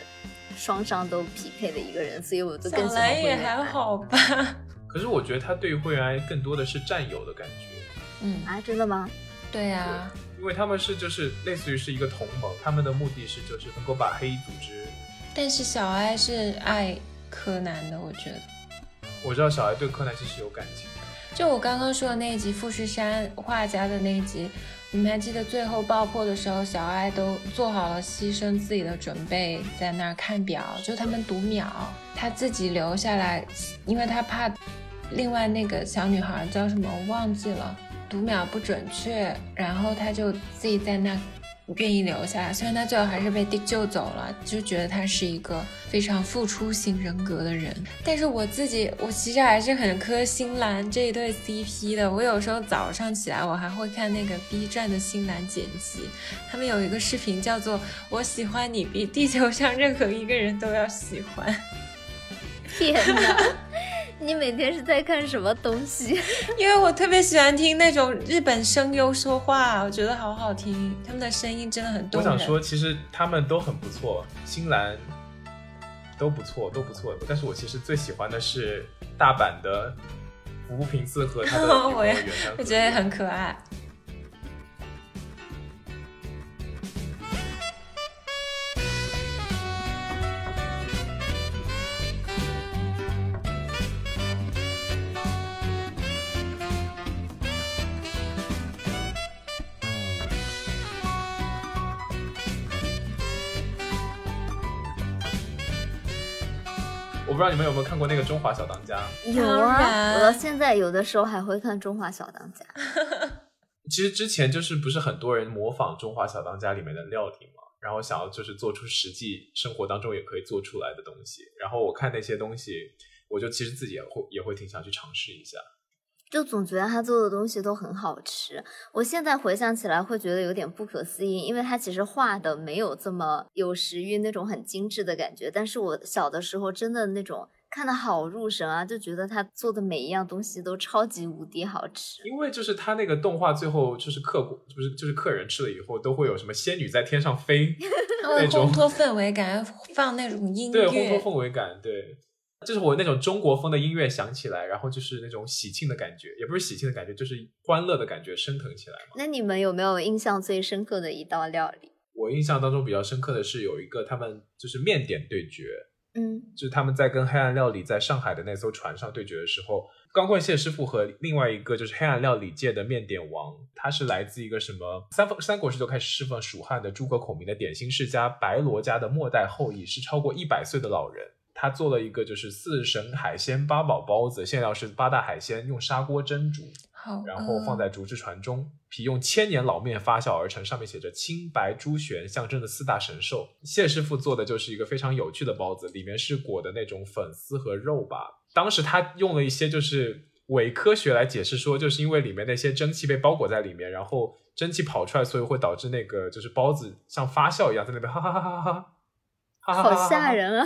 [SPEAKER 3] 双商都匹配的一个人，所以我就
[SPEAKER 1] 小
[SPEAKER 3] 更喜欢
[SPEAKER 1] 兰也还好吧？
[SPEAKER 2] 可是我觉得他对会员更多的是战友的感觉，
[SPEAKER 1] 嗯，
[SPEAKER 3] 啊，真的吗？
[SPEAKER 1] 对呀、
[SPEAKER 2] 因为他们是就是类似于是一个同盟，他们的目的是就是能够把黑衣组织。
[SPEAKER 1] 但是小哀是爱柯南的，我觉得。
[SPEAKER 2] 我知道小哀对柯南其实有感情，
[SPEAKER 1] 就我刚刚说的那一集富士山画家的那一集，你们还记得最后爆破的时候，小爱都做好了牺牲自己的准备，在那儿看表，就他们读秒，他自己留下来，因为他怕另外那个小女孩叫什么忘记了，读秒不准确，然后他就自己在那愿意留下来，虽然他最后还是被救走了，就觉得他是一个非常付出型人格的人。但是我自己，我其实还是很磕新兰这一对 CP 的。我有时候早上起来，我还会看那个 B 站的新兰剪辑，他们有一个视频叫做“我喜欢你比地球上任何一个人都要喜欢
[SPEAKER 3] 天哪！你每天是在看什么东西？”，
[SPEAKER 1] 因为我特别喜欢听那种日本声优说话，我觉得好好听，他们的声音真的很
[SPEAKER 2] 我
[SPEAKER 1] 动人。
[SPEAKER 2] 想说，其实他们都很不错，新兰都不错，都不错。但是我其实最喜欢的是大阪的服部平次和他的
[SPEAKER 1] 我也我觉得很可爱。
[SPEAKER 2] 道你们有没有看过那个《中华小当家》。
[SPEAKER 3] 有啊，我到现在有的时候还会看《中华小当家》。
[SPEAKER 2] 其实之前就是不是很多人模仿《中华小当家》里面的料理嘛，然后想要就是做出实际生活当中也可以做出来的东西。然后我看那些东西，我就其实自己也会也会挺想去尝试一下。
[SPEAKER 3] 就总觉得他做的东西都很好吃。我现在回想起来会觉得有点不可思议，因为他其实画的没有这么有食欲那种很精致的感觉。但是我小的时候真的那种看的好入神啊，就觉得他做的每一样东西都超级无敌好吃。
[SPEAKER 2] 因为就是他那个动画最后就是客不是就是客人吃了以后都会有什么仙女在天上飞，那种
[SPEAKER 1] 烘托氛围感，放那种音乐
[SPEAKER 2] 对烘，托氛围感，对，就是我那种中国风的音乐响起来，然后就是那种喜庆的感觉，也不是喜庆的感觉，就是欢乐的感觉升腾起来嘛。
[SPEAKER 3] 那你们有没有印象最深刻的一道料理？
[SPEAKER 2] 我印象当中比较深刻的是有一个他们就是面点对决，
[SPEAKER 3] 嗯，
[SPEAKER 2] 就是他们在跟黑暗料理在上海的那艘船上对决的时候，钢棍谢师傅和另外一个就是黑暗料理界的面点王，他是来自一个什么三三国时就开始侍奉蜀汉的诸葛孔明的点心世家白罗家的末代后裔，是超过一百岁的老人。他做了一个就是四神海鲜八宝包子，馅料是八大海鲜，用砂锅蒸煮，
[SPEAKER 1] 好，
[SPEAKER 2] 然后放在竹制船中，皮用千年老面发酵而成，上面写着青白朱玄，象征的四大神兽。谢师傅做的就是一个非常有趣的包子，里面是裹的那种粉丝和肉吧。当时他用了一些就是伪科学来解释说，就是因为里面那些蒸汽被包裹在里面，然后蒸汽跑出来，所以会导致那个就是包子像发酵一样在那边哈哈哈哈哈哈，哈哈哈哈
[SPEAKER 3] 好吓人啊！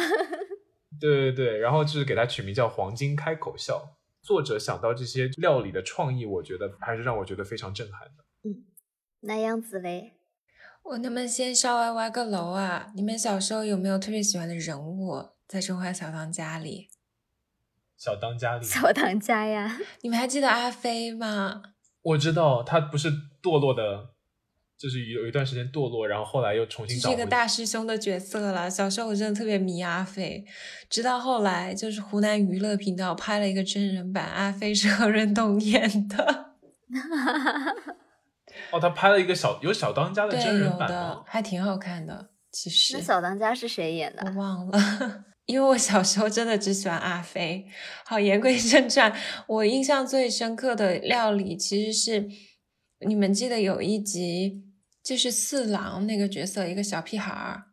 [SPEAKER 2] 对对对，然后就是给它取名叫“黄金开口笑”。作者想到这些料理的创意，我觉得还是让我觉得非常震撼的。
[SPEAKER 3] 嗯那样子嘞，
[SPEAKER 1] 我能不能先稍微挖个楼啊？你们小时候有没有特别喜欢的人物在《中华小当家》里？
[SPEAKER 2] 小当家里，
[SPEAKER 3] 小当家呀，
[SPEAKER 1] 你们还记得阿飞吗？
[SPEAKER 2] 我知道他不是堕落的，就是有有一段时间堕落，然后后来又重新找回
[SPEAKER 1] 是一个大师兄的角色了。小时候我真的特别迷阿飞，直到后来就是湖南娱乐频道拍了一个真人版，阿飞是何润东演的，
[SPEAKER 2] 哦，他拍了一个小有小当家的
[SPEAKER 1] 对，
[SPEAKER 2] 真人版吗？
[SPEAKER 1] 还挺好看的。其实
[SPEAKER 3] 那小当家是谁演的我？
[SPEAKER 1] 忘了，因为我小时候真的只喜欢阿飞。好，言归正传，我印象最深刻的料理其实是你们记得有一集就是四郎那个角色，一个小屁孩儿。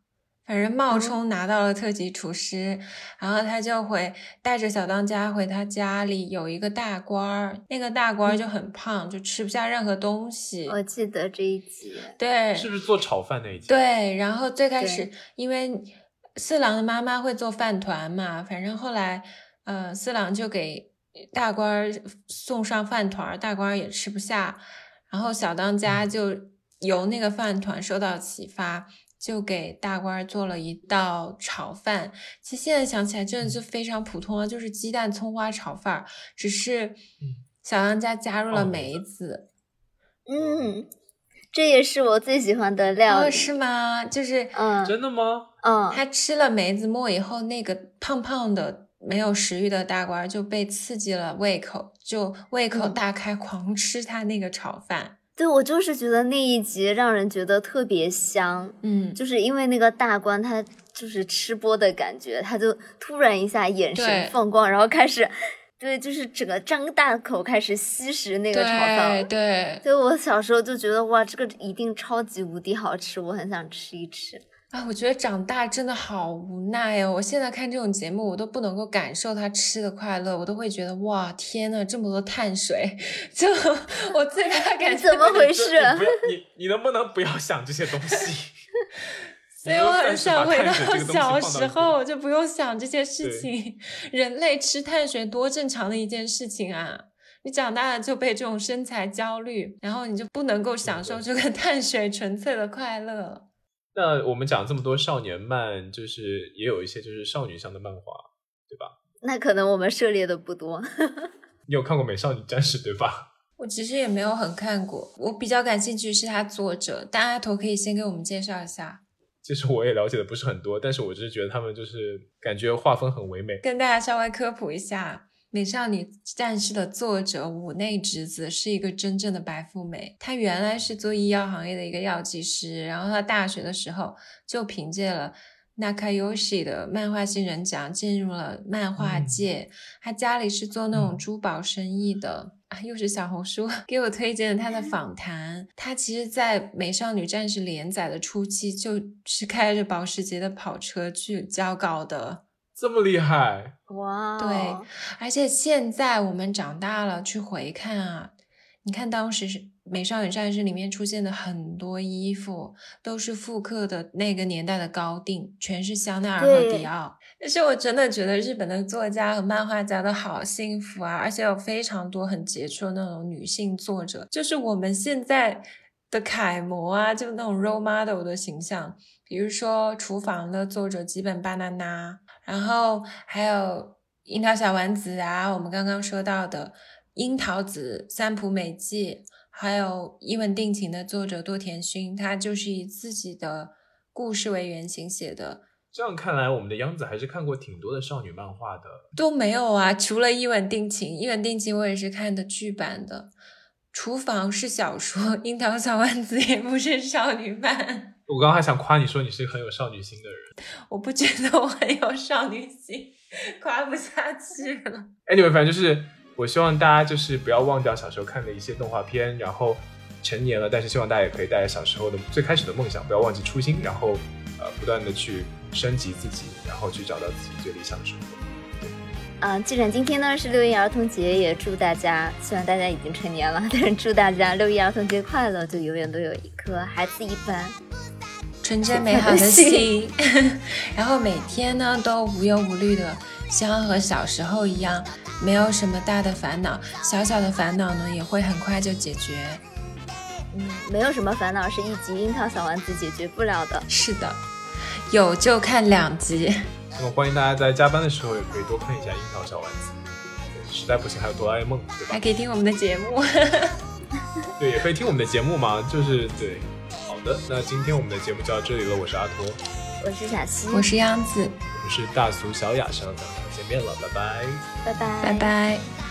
[SPEAKER 1] 反正冒充拿到了特级厨师，然后他就会带着小当家回他家里，有一个大官儿，那个大官儿就很胖，就吃不下任何东西。
[SPEAKER 3] 我记得这一集，
[SPEAKER 1] 对，
[SPEAKER 2] 是不是做炒饭那一集？，
[SPEAKER 1] 对，然后最开始因为四郎的妈妈会做饭团嘛，反正后来呃四郎就给大官儿送上饭团，大官儿也吃不下，然后小当家就由那个饭团受到启发。就给大官儿做了一道炒饭，其实现在想起来真的就非常普通啊，就是鸡蛋葱花炒饭，只是小当家加入了
[SPEAKER 2] 梅
[SPEAKER 1] 梅子，
[SPEAKER 3] 嗯，这也是我最喜欢的料
[SPEAKER 1] 哦，
[SPEAKER 3] 理。
[SPEAKER 1] 是吗？就是
[SPEAKER 3] 嗯
[SPEAKER 2] 真的吗？
[SPEAKER 3] 嗯，
[SPEAKER 1] 他吃了梅子末以后，那个胖胖的没有食欲的大官儿就被刺激了胃口，就胃口
[SPEAKER 3] 嗯
[SPEAKER 1] 大开，狂吃他那个炒饭。
[SPEAKER 3] 对我就是觉得那一集让人觉得特别香，
[SPEAKER 1] 嗯，
[SPEAKER 3] 就是因为那个大官他就是吃播的感觉，他就突然一下眼神放光，然后开始，对，就是整个张大口开始吸食那个炒饭。
[SPEAKER 1] 对
[SPEAKER 3] 所以我小时候就觉得哇，这个一定超级无敌好吃，我很想吃一吃。
[SPEAKER 1] 啊，我觉得长大真的好无奈哦！我现在看这种节目，我都不能够感受他吃的快乐，我都会觉得哇，天呐，这么多碳水，就我最大的感觉
[SPEAKER 3] 怎么回事
[SPEAKER 2] 你不要你你能不能不要想这些东西？
[SPEAKER 1] 所以我很想回到小时候，就不用想这些事情。人类吃碳水多正常的一件事情啊！你长大了就被这种身材焦虑，然后你就不能够享受这个 碳水纯粹的快乐。
[SPEAKER 2] 那我们讲这么多少年漫，就是也有一些就是少女向的漫画，对吧？
[SPEAKER 3] 那可能我们涉猎的不多。
[SPEAKER 2] 你有看过《美少女战士》对吧？
[SPEAKER 1] 我其实也没有很看过，我比较感兴趣是他作者，但阿头可以先给我们介绍一下，
[SPEAKER 2] 其实我也了解的不是很多，但是我只是觉得他们就是感觉画风很唯美。
[SPEAKER 1] 跟大家稍微科普一下。《美少女战士》的作者五内直子是一个真正的白富美，她原来是做医药行业的一个药剂师，然后她大学的时候就凭借了 Nakayoshi 的漫画新人奖进入了漫画界。她家里是做那种珠宝生意的。啊，又是小红书给我推荐了他的访谈。他其实，在《美少女战士》连载的初期，就是开着保时捷的跑车去交稿的。
[SPEAKER 2] 这么厉害，
[SPEAKER 3] 哇、哦，
[SPEAKER 1] 对，而且现在我们长大了去回看啊，你看当时是《美少女战士》里面出现的很多衣服，都是复刻的那个年代的高定，全是香奈儿和迪奥。但是我真的觉得日本的作家和漫画家都好幸福啊，而且有非常多很杰出的那种女性作者，就是我们现在的楷模啊，就那种 role model 的形象，比如说《厨房》的作者吉本巴娜娜。然后还有樱桃小丸子啊，我们刚刚说到的樱桃子、三浦美纪，还有一吻定情的作者多田薰，他就是以自己的故事为原型写的。
[SPEAKER 2] 这样看来，我们的央子还是看过挺多的少女漫画的。
[SPEAKER 1] 都没有啊，除了一吻定情，一吻定情我也是看的剧版的。厨房是小说，樱桃小丸子也不是少女漫。
[SPEAKER 2] 我刚刚还想夸你说你是一个很有少女心的人。
[SPEAKER 1] 我不觉得我很有少女心，夸不下去了。
[SPEAKER 2] Anyway，反正就是我希望大家就是不要忘掉小时候看的一些动画片，然后成年了，但是希望大家也可以带着小时候的最开始的梦想，不要忘记初心，然后呃不断的去升级自己，然后去找到自己最理想的生活。
[SPEAKER 3] 啊，既然今天呢是六一儿童节，也祝大家，虽然大家已经成年了，但是祝大家六一儿童节快乐，就永远都有一颗孩子一般
[SPEAKER 1] 纯真美好的心，然后每天呢都无忧无虑的，希望和小时候一样，没有什么大的烦恼，小小的烦恼呢也会很快就解决。
[SPEAKER 3] 嗯，没有什么烦恼是一集樱桃小丸子解决不了的。
[SPEAKER 1] 是的，有就看两集。
[SPEAKER 2] 那么欢迎大家在加班的时候也可以多看一下《樱桃小丸子》。实在不行还有哆啦 A 梦，对吧？
[SPEAKER 1] 还可以听我们的节目。
[SPEAKER 2] 对，也可以听我们的节目嘛，就是对。好的，那今天我们的节目就到这里了，我是阿托，
[SPEAKER 3] 我是小溪，
[SPEAKER 1] 我是央子，
[SPEAKER 2] 我们是大俗小雅上，咱们见面了，拜拜。
[SPEAKER 3] 拜拜
[SPEAKER 1] 拜拜。